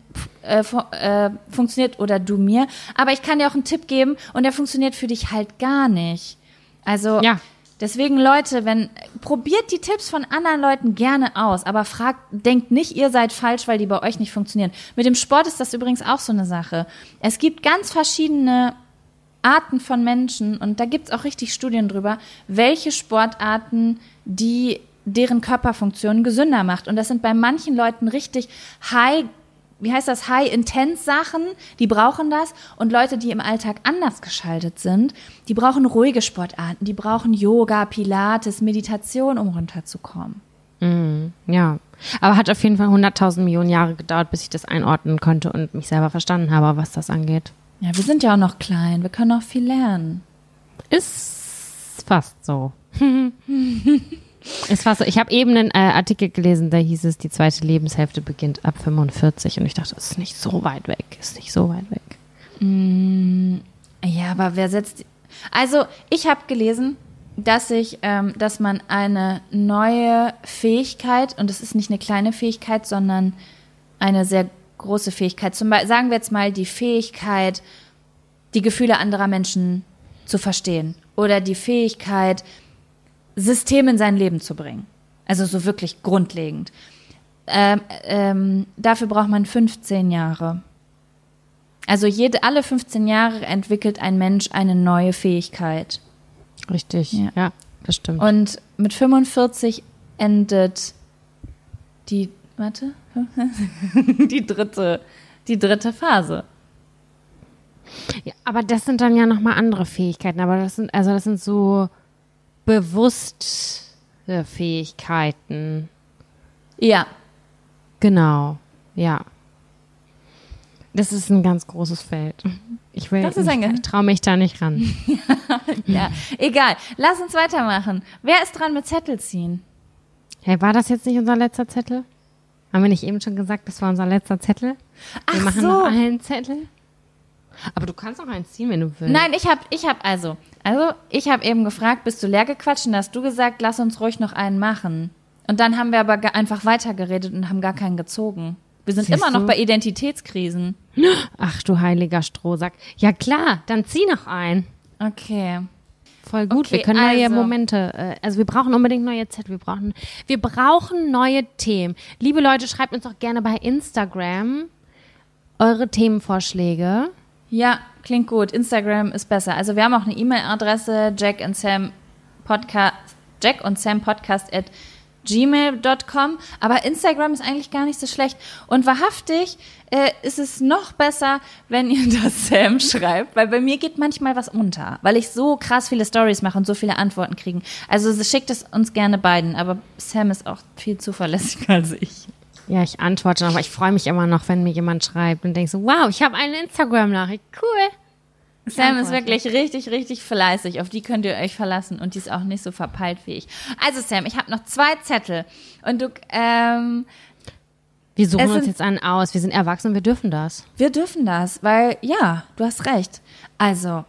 äh, äh, funktioniert oder du mir. Aber ich kann dir auch einen Tipp geben und der funktioniert für dich halt gar nicht. Also ja. deswegen Leute, wenn probiert die Tipps von anderen Leuten gerne aus, aber fragt, denkt nicht, ihr seid falsch, weil die bei euch nicht funktionieren. Mit dem Sport ist das übrigens auch so eine Sache. Es gibt ganz verschiedene Arten von Menschen und da gibt's auch richtig Studien drüber, welche Sportarten die deren Körperfunktion gesünder macht. Und das sind bei manchen Leuten richtig high wie heißt das, High-Intense-Sachen, die brauchen das. Und Leute, die im Alltag anders geschaltet sind, die brauchen ruhige Sportarten, die brauchen Yoga, Pilates, Meditation, um runterzukommen. Mm, ja, aber hat auf jeden Fall 100.000 Millionen Jahre gedauert, bis ich das einordnen konnte und mich selber verstanden habe, was das angeht. Ja, wir sind ja auch noch klein, wir können auch viel lernen. Ist fast so. (laughs) Es war so, ich habe eben einen äh, Artikel gelesen, da hieß es, die zweite Lebenshälfte beginnt ab 45 und ich dachte, das ist nicht so weit weg, ist nicht so weit weg. Mm, ja, aber wer setzt. Also, ich habe gelesen, dass ich, ähm, dass man eine neue Fähigkeit, und das ist nicht eine kleine Fähigkeit, sondern eine sehr große Fähigkeit, zum Beispiel, sagen wir jetzt mal die Fähigkeit, die Gefühle anderer Menschen zu verstehen oder die Fähigkeit, System in sein Leben zu bringen. Also so wirklich grundlegend. Ähm, ähm, dafür braucht man 15 Jahre. Also jede, alle 15 Jahre entwickelt ein Mensch eine neue Fähigkeit. Richtig, ja, ja das stimmt. Und mit 45 endet die, warte, (laughs) die dritte, die dritte Phase. Ja, aber das sind dann ja nochmal andere Fähigkeiten. Aber das sind, also das sind so bewusste Fähigkeiten. Ja. Genau, ja. Das ist ein ganz großes Feld. Ich will, das ist ein ich traue mich da nicht ran. (laughs) ja, egal. Lass uns weitermachen. Wer ist dran mit Zettel ziehen? Hey, war das jetzt nicht unser letzter Zettel? Haben wir nicht eben schon gesagt, das war unser letzter Zettel? Wir Ach machen so. noch einen Zettel. Aber du kannst auch einen ziehen, wenn du willst. Nein, ich habe, ich habe also, also ich habe eben gefragt, bist du leer gequatscht? Und da hast du gesagt, lass uns ruhig noch einen machen. Und dann haben wir aber einfach weitergeredet und haben gar keinen gezogen. Wir sind Siehst immer noch du? bei Identitätskrisen. Ach du heiliger Strohsack. Ja klar, dann zieh noch ein. Okay. Voll gut. Okay, wir können neue also. Momente, äh, also wir brauchen unbedingt neue Zettel. Wir brauchen, wir brauchen neue Themen. Liebe Leute, schreibt uns doch gerne bei Instagram eure Themenvorschläge. Ja, klingt gut. Instagram ist besser. Also wir haben auch eine E-Mail-Adresse, Jack and Sam Podcast, Jack und Sam Podcast at gmail.com. Aber Instagram ist eigentlich gar nicht so schlecht. Und wahrhaftig äh, ist es noch besser, wenn ihr (laughs) das Sam schreibt, weil bei mir geht manchmal was unter, weil ich so krass viele Stories mache und so viele Antworten kriegen. Also schickt es uns gerne beiden, aber Sam ist auch viel zuverlässiger (laughs) als ich. Ja, ich antworte, aber ich freue mich immer noch, wenn mir jemand schreibt und denke so, wow, ich habe eine Instagram-Nachricht. Cool. Sam ist wirklich richtig, richtig fleißig. Auf die könnt ihr euch verlassen und die ist auch nicht so verpeilt wie ich. Also Sam, ich habe noch zwei Zettel und du, ähm, Wir suchen uns sind- jetzt einen aus. Wir sind erwachsen, wir dürfen das. wir dürfen das, weil ja, du hast recht. Also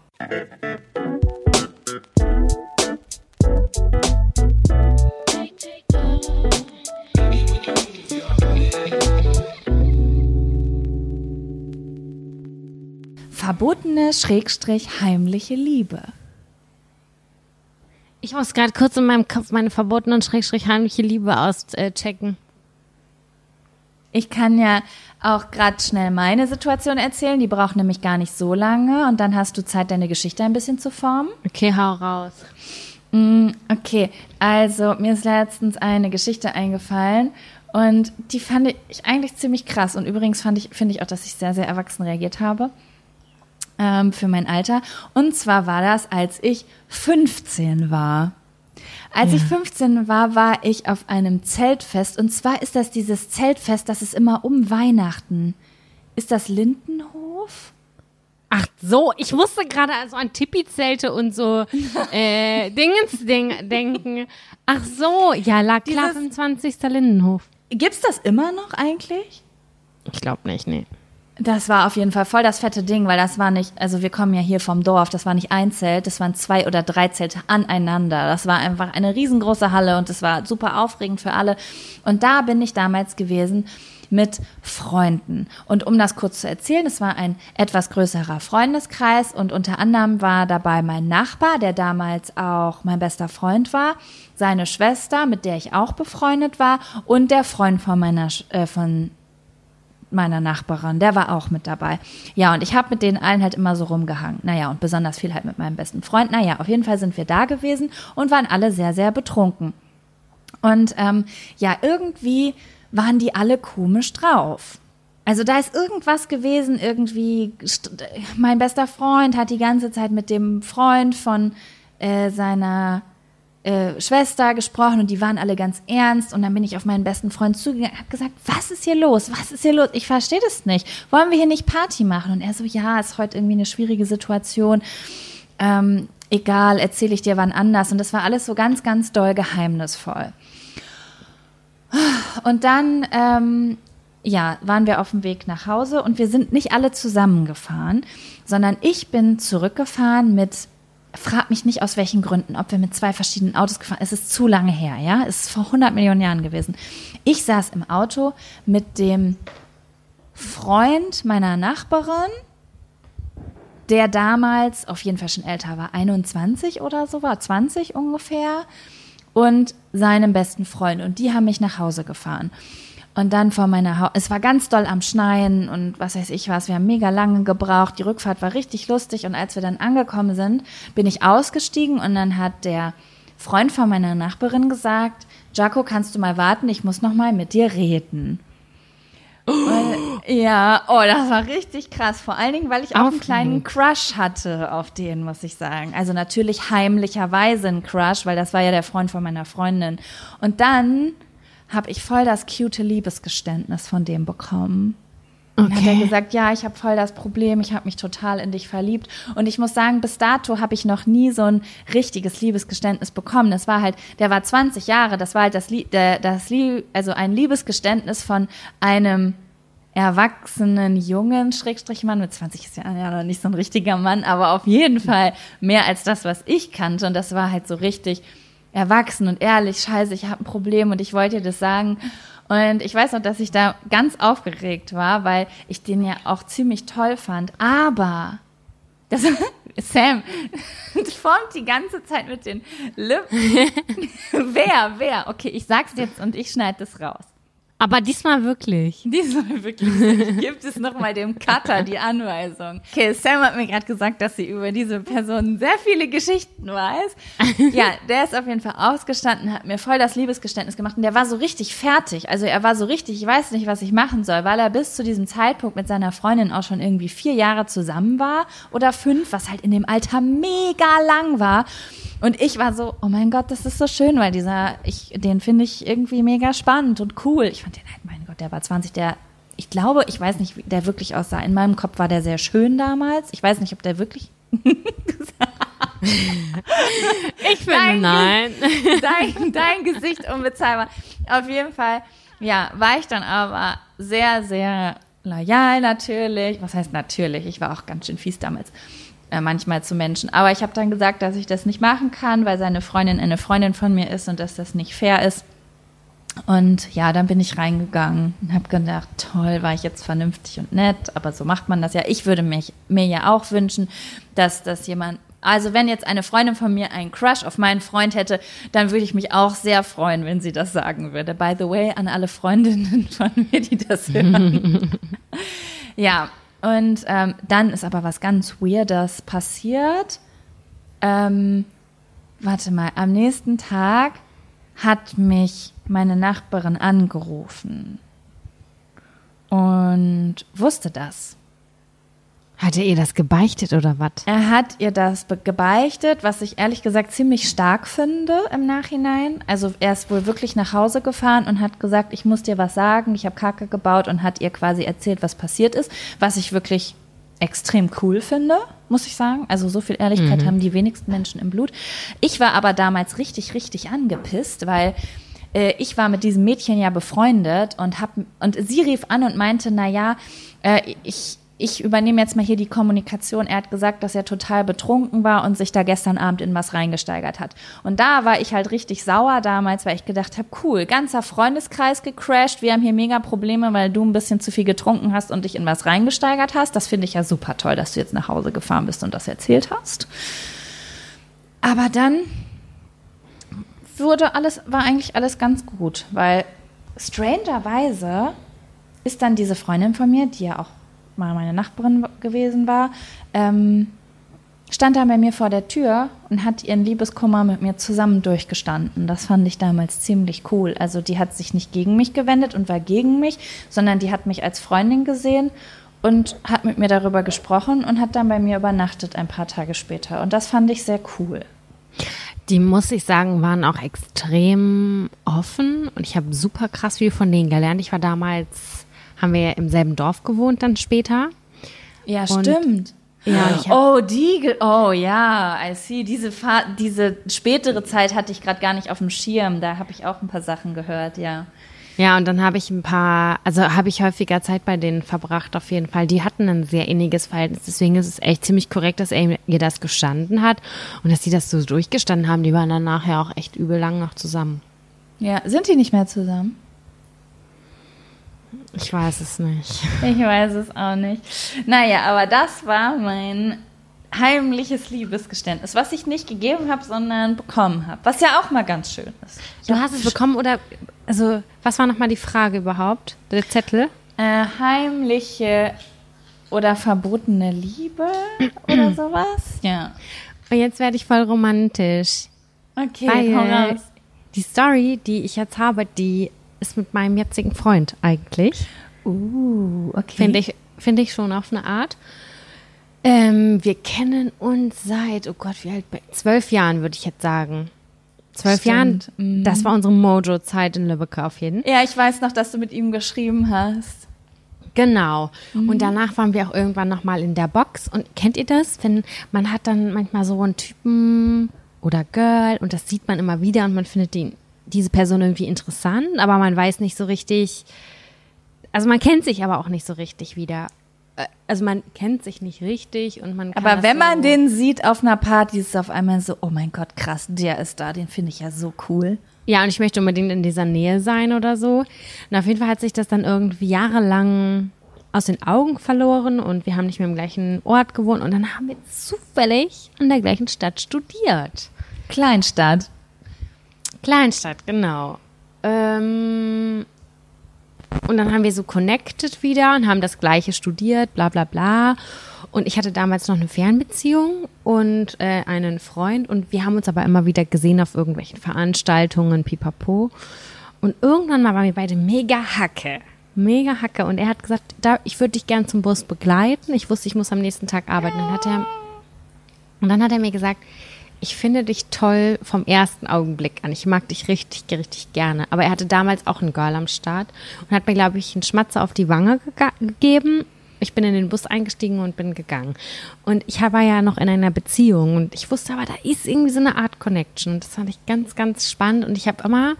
verbotene Schrägstrich heimliche Liebe. Ich muss gerade kurz in meinem Kopf meine verbotenen Schrägstrich heimliche Liebe auschecken. Ich kann ja auch gerade schnell meine Situation erzählen, die braucht nämlich gar nicht so lange und dann hast du Zeit, deine Geschichte ein bisschen zu formen. Okay, hau raus. Okay, also mir ist letztens eine Geschichte eingefallen und die fand ich eigentlich ziemlich krass und übrigens fand ich, finde ich auch, dass ich sehr, sehr erwachsen reagiert habe ähm, für mein Alter. Und zwar war das, als ich 15 war. Als ich 15 war, war ich auf einem Zeltfest. Und zwar ist das dieses Zeltfest, das ist immer um Weihnachten. Ist das Lindenhof? Ach so, ich musste gerade also an Tipi-Zelte und so (laughs) äh, Dingens-Ding denken. Ach so, ja, lag klar, Dieses- 25. Lindenhof. Gibt's das immer noch eigentlich? Ich glaube nicht, nee. Das war auf jeden Fall voll das fette Ding, weil das war nicht, also wir kommen ja hier vom Dorf, das war nicht ein Zelt, das waren zwei oder drei Zelte aneinander. Das war einfach eine riesengroße Halle und das war super aufregend für alle. Und da bin ich damals gewesen mit Freunden. Und um das kurz zu erzählen, es war ein etwas größerer Freundeskreis und unter anderem war dabei mein Nachbar, der damals auch mein bester Freund war, seine Schwester, mit der ich auch befreundet war und der Freund von meiner, äh, von meiner Nachbarin, der war auch mit dabei. Ja, und ich habe mit denen allen halt immer so rumgehangen. Naja, und besonders viel halt mit meinem besten Freund. Naja, auf jeden Fall sind wir da gewesen und waren alle sehr, sehr betrunken. Und ähm, ja, irgendwie waren die alle komisch drauf. Also da ist irgendwas gewesen, irgendwie, mein bester Freund hat die ganze Zeit mit dem Freund von äh, seiner äh, Schwester gesprochen und die waren alle ganz ernst und dann bin ich auf meinen besten Freund zugegangen und habe gesagt, was ist hier los? Was ist hier los? Ich verstehe das nicht. Wollen wir hier nicht Party machen? Und er so, ja, ist heute irgendwie eine schwierige Situation. Ähm, egal, erzähle ich dir wann anders. Und das war alles so ganz, ganz doll geheimnisvoll. Und dann, ähm, ja, waren wir auf dem Weg nach Hause und wir sind nicht alle zusammengefahren, sondern ich bin zurückgefahren mit, frag mich nicht aus welchen Gründen, ob wir mit zwei verschiedenen Autos gefahren Es ist zu lange her, ja. Es ist vor 100 Millionen Jahren gewesen. Ich saß im Auto mit dem Freund meiner Nachbarin, der damals auf jeden Fall schon älter war, 21 oder so war, 20 ungefähr, und seinem besten Freund. Und die haben mich nach Hause gefahren. Und dann vor meiner Haus, es war ganz doll am Schneien und was weiß ich was, wir haben mega lange gebraucht. Die Rückfahrt war richtig lustig und als wir dann angekommen sind, bin ich ausgestiegen und dann hat der Freund von meiner Nachbarin gesagt, Jaco, kannst du mal warten, ich muss noch mal mit dir reden. Und, ja, oh, das war richtig krass. Vor allen Dingen, weil ich auch einen kleinen Crush hatte auf den, muss ich sagen. Also natürlich heimlicherweise ein Crush, weil das war ja der Freund von meiner Freundin. Und dann habe ich voll das cute Liebesgeständnis von dem bekommen. Und hat er Okay. gesagt, ja, ich habe voll das Problem, ich habe mich total in dich verliebt. Und ich muss sagen, bis dato habe ich noch nie so ein richtiges Liebesgeständnis bekommen. Das war halt, der war 20 Jahre, das war halt das, der, das also ein Liebesgeständnis von einem erwachsenen jungen Schrägstrichmann mit 20 ist ja, ja noch nicht so ein richtiger Mann, aber auf jeden Fall mehr als das, was ich kannte. Und das war halt so richtig erwachsen und ehrlich. Scheiße, ich habe ein Problem und ich wollte dir das sagen. Und ich weiß noch, dass ich da ganz aufgeregt war, weil ich den ja auch ziemlich toll fand. Aber das, (laughs) Sam formt die ganze Zeit mit den Lippen. (laughs) wer, wer? Okay, ich sag's jetzt und ich schneide das raus. Aber diesmal wirklich. Diesmal wirklich. Gibt es nochmal dem Cutter die Anweisung. Okay, Sam hat mir gerade gesagt, dass sie über diese Person sehr viele Geschichten weiß. Ja, der ist auf jeden Fall ausgestanden, hat mir voll das Liebesgeständnis gemacht und der war so richtig fertig. Also er war so richtig, ich weiß nicht, was ich machen soll, weil er bis zu diesem Zeitpunkt mit seiner Freundin auch schon irgendwie vier Jahre zusammen war oder fünf, was halt in dem Alter mega lang war. Und ich war so, oh mein Gott, das ist so schön, weil dieser, ich, den finde ich irgendwie mega spannend und cool. Ich fand den halt, mein Gott, der war 20, der, ich glaube, ich weiß nicht, wie der wirklich aussah. In meinem Kopf war der sehr schön damals. Ich weiß nicht, ob der wirklich, (laughs) Ich finde Danke. nein. (laughs) dein, dein Gesicht unbezahlbar. Auf jeden Fall, ja, war ich dann aber sehr, sehr loyal natürlich. Was heißt natürlich? Ich war auch ganz schön fies damals. Äh, manchmal zu Menschen. Aber ich habe dann gesagt, dass ich das nicht machen kann, weil seine Freundin eine Freundin von mir ist und dass das nicht fair ist. Und ja, dann bin ich reingegangen und habe gedacht, toll, war ich jetzt vernünftig und nett, aber so macht man das ja. Ich würde mich, mir ja auch wünschen, dass das jemand, also wenn jetzt eine Freundin von mir einen Crush auf meinen Freund hätte, dann würde ich mich auch sehr freuen, wenn sie das sagen würde. By the way, an alle Freundinnen (laughs) von mir, die das (laughs) hören. ja, und ähm, dann ist aber was ganz Weirdes passiert. Ähm, warte mal, am nächsten Tag hat mich meine Nachbarin angerufen und wusste das. Hat er ihr das gebeichtet oder was? Er hat ihr das be- gebeichtet, was ich ehrlich gesagt ziemlich stark finde im Nachhinein. Also er ist wohl wirklich nach Hause gefahren und hat gesagt, ich muss dir was sagen, ich habe Kacke gebaut und hat ihr quasi erzählt, was passiert ist, was ich wirklich extrem cool finde, muss ich sagen. Also so viel Ehrlichkeit haben die wenigsten Menschen im Blut. Ich war aber damals richtig, richtig angepisst, weil äh, ich war mit diesem Mädchen ja befreundet und hab und sie rief an und meinte, na ja, äh, ich ich übernehme jetzt mal hier die Kommunikation. Er hat gesagt, dass er total betrunken war und sich da gestern Abend in was reingesteigert hat. Und da war ich halt richtig sauer damals, weil ich gedacht habe, cool, ganzer Freundeskreis gecrashed. Wir haben hier mega Probleme, weil du ein bisschen zu viel getrunken hast und dich in was reingesteigert hast. Das finde ich ja super toll, dass du jetzt nach Hause gefahren bist und das erzählt hast. Aber dann wurde alles, war eigentlich alles ganz gut, weil strangerweise ist dann diese Freundin von mir, die ja auch mal meine Nachbarin gewesen war, ähm, stand da bei mir vor der Tür und hat ihren Liebeskummer mit mir zusammen durchgestanden. Das fand ich damals ziemlich cool. Also die hat sich nicht gegen mich gewendet und war gegen mich, sondern die hat mich als Freundin gesehen und hat mit mir darüber gesprochen und hat dann bei mir übernachtet ein paar Tage später. Und das fand ich sehr cool. Die, muss ich sagen, waren auch extrem offen und ich habe super krass viel von denen gelernt. Ich war damals, haben wir ja im selben Dorf gewohnt dann später. Ja, Und- stimmt. Ja, Oh, die, oh ja, I see. Diese, Fa diese spätere Zeit hatte ich gerade gar nicht auf dem Schirm. Da habe ich auch ein paar Sachen gehört, ja. Ja, und dann habe ich ein paar, also habe ich häufiger Zeit bei denen verbracht auf jeden Fall. Die hatten ein sehr inniges Verhältnis, deswegen ist es echt ziemlich korrekt, dass er ihr das gestanden hat und dass sie das so durchgestanden haben. Die waren dann nachher auch echt übel lang noch zusammen. Ja, sind die nicht mehr zusammen? Ich weiß es nicht. Ich weiß es auch nicht. Naja, aber das war mein heimliches Liebesgeständnis, was ich nicht gegeben habe, sondern bekommen habe. Was ja auch mal ganz schön ist. Du hast es bekommen oder, also, was war nochmal die Frage überhaupt? Der Zettel? Äh, heimliche oder verbotene Liebe oder (clears throat) sowas? Ja. Und jetzt werde ich voll romantisch. Okay, Weil raus. die Story, die ich jetzt habe, die ist mit meinem jetzigen Freund eigentlich. Uh, okay. Finde ich, finde ich schon auf eine Art. Ähm, wir kennen uns seit, oh Gott, wie alt? Zwölf Jahren, würde ich jetzt sagen. Zwölf Jahren. Mhm. Das war unsere Mojo-Zeit in Lübeck auf jeden Fall. Ja, ich weiß noch, dass du mit ihm geschrieben hast. Genau. Und danach waren wir auch irgendwann nochmal in der Box. Und kennt ihr das? Wenn man hat dann manchmal so einen Typen oder Girl und das sieht man immer wieder und man findet die, diese Person irgendwie interessant, aber man weiß nicht so richtig, also man kennt sich aber auch nicht so richtig wieder. Äh, Also man kennt sich nicht richtig und man kann Aber wenn so man den sieht auf einer Party, ist es auf einmal so, oh mein Gott, krass, der ist da, den finde ich ja so cool. Ja, und ich möchte unbedingt in dieser Nähe sein oder so. Und auf jeden Fall hat sich das dann irgendwie jahrelang aus den Augen verloren und wir haben nicht mehr im gleichen Ort gewohnt und dann haben wir zufällig in der gleichen Stadt studiert. Kleinstadt. Kleinstadt, genau. Ähm, und dann haben wir so connected wieder und haben das gleiche studiert, bla bla bla. Und ich hatte damals noch eine Fernbeziehung und äh, einen Freund und wir haben uns aber immer wieder gesehen auf irgendwelchen Veranstaltungen, pipapo. Und irgendwann mal waren wir beide mega Hacke. Mega Hacke. Und er hat gesagt, da, ich würde dich gern zum Bus begleiten. Ich wusste, ich muss am nächsten Tag arbeiten. Dann hat er, und dann hat er mir gesagt, ich finde dich toll vom ersten Augenblick an. Ich mag dich richtig, richtig gerne. Aber er hatte damals auch einen Girl am Start und hat mir, glaube ich, einen Schmatzer auf die Wange gega- gegeben. Ich bin in den Bus eingestiegen und bin gegangen. Und ich war ja noch in einer Beziehung und ich wusste aber, da ist irgendwie so eine Art Connection. Das fand ich ganz, ganz spannend. Und ich habe immer,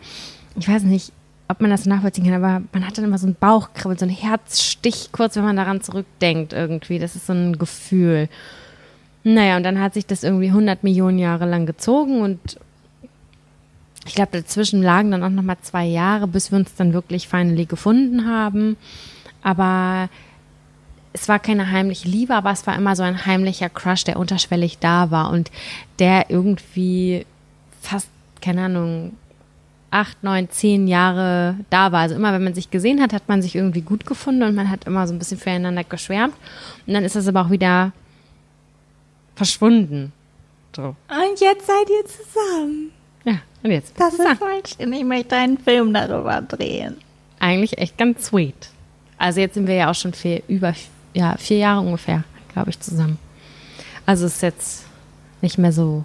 ich weiß nicht, ob man das nachvollziehen kann, aber man hat dann immer so einen Bauchkribbel, so einen Herzstich, kurz wenn man daran zurückdenkt irgendwie. Das ist so ein Gefühl. Naja, und dann hat sich das irgendwie 100 Millionen Jahre lang gezogen und ich glaube, dazwischen lagen dann auch noch mal zwei Jahre, bis wir uns dann wirklich finally gefunden haben. Aber es war keine heimliche Liebe, aber es war immer so ein heimlicher Crush, der unterschwellig da war und der irgendwie fast, keine Ahnung, acht, neun, zehn Jahre da war. Also immer, wenn man sich gesehen hat, hat man sich irgendwie gut gefunden und man hat immer so ein bisschen füreinander geschwärmt. Und dann ist das aber auch wieder verschwunden. So. Und jetzt seid ihr zusammen. Ja, und jetzt? Das ist voll schön. Ich möchte einen Film darüber drehen. Eigentlich echt ganz sweet. Also jetzt sind wir ja auch schon vier, über ja, vier Jahre ungefähr, glaube ich, zusammen. Also ist jetzt nicht mehr so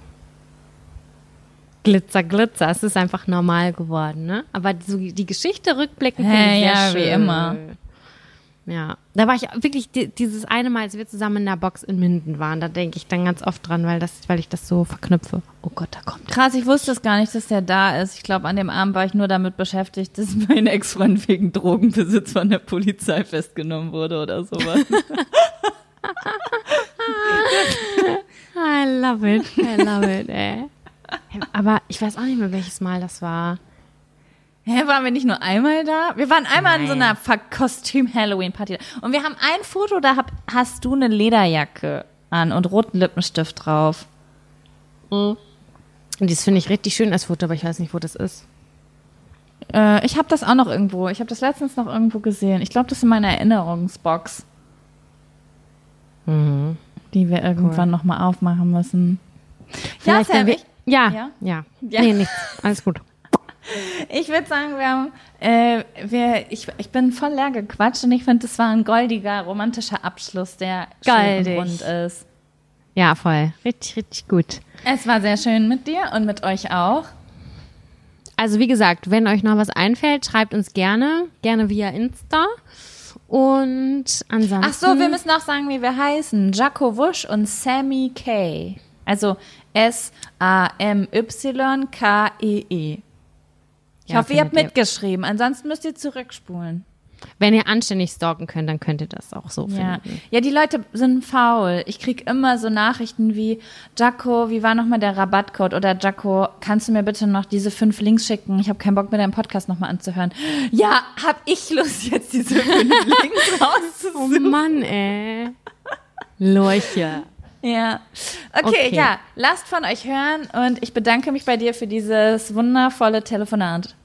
Glitzer, Glitzer. Es ist einfach normal geworden, ne? Aber so die Geschichte rückblickend finde Hä, ich sehr ja, schön. wie immer. Ja, da war ich wirklich di- dieses eine Mal, als wir zusammen in der Box in Minden waren, da denke ich dann ganz oft dran, weil das, weil ich das so verknüpfe. Oh Gott, da kommt. Krass, ich wusste es gar nicht, dass der da ist. Ich glaube, an dem Abend war ich nur damit beschäftigt, dass (laughs) mein Ex-Freund wegen Drogenbesitz von der Polizei festgenommen wurde oder sowas. (laughs) I love it, I love it, ey. (laughs) Aber ich weiß auch nicht mehr, welches Mal das war. Hä, waren wir nicht nur einmal da? Wir waren einmal in so Nein. einer Kostüm-Halloween-Party. Und wir haben ein Foto, da hab, hast du eine Lederjacke an und roten Lippenstift drauf. Und das finde ich richtig schön, das Foto, aber ich weiß nicht, wo das ist. Äh, ich habe das auch noch irgendwo. Ich habe das letztens noch irgendwo gesehen. Ich glaube, das ist in meiner Erinnerungsbox, die wir irgendwann noch mal aufmachen müssen. Ja, Vielleicht, wenn Sam, wir, ich, ja, Ja? ja, Ja. Nee, nichts. Alles gut. Ich würde sagen, wir haben, äh, wir, ich, ich bin voll leer gequatscht und ich finde, das war ein goldiger, romantischer Abschluss, der schön Goldig. und rund ist. Ja, voll. Richtig, richtig gut. Es war sehr schön mit dir und mit euch auch. Also wie gesagt, wenn euch noch was einfällt, schreibt uns gerne, gerne via Insta. Und ansonsten. Ach so, wir müssen auch sagen, wie wir heißen. Jaco Wusch und Sammy K. Also S-A-M-Y-K-E-E. Ich Ja, hoffe, ihr habt ihr- mitgeschrieben. Ansonsten müsst ihr zurückspulen. Wenn ihr anständig stalken könnt, dann könnt ihr das auch so Ja. finden. ja, die Leute sind faul. Ich krieg immer so Nachrichten wie, Jaco, wie war nochmal der Rabattcode? Oder Jaco, kannst du mir bitte noch diese fünf Links schicken? Ich habe keinen Bock, mir deinen Podcast nochmal anzuhören. Ja, hab ich Lust, jetzt diese fünf (laughs) Links Oh rauszusuchen. Mann, ey. Lorche. Ja. Okay, Okay. ja, lasst von euch hören und ich bedanke mich bei dir für dieses wundervolle Telefonat.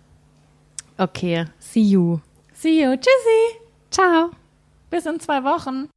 Okay, see you. See you. Tschüssi. Ciao. Bis in zwei Wochen.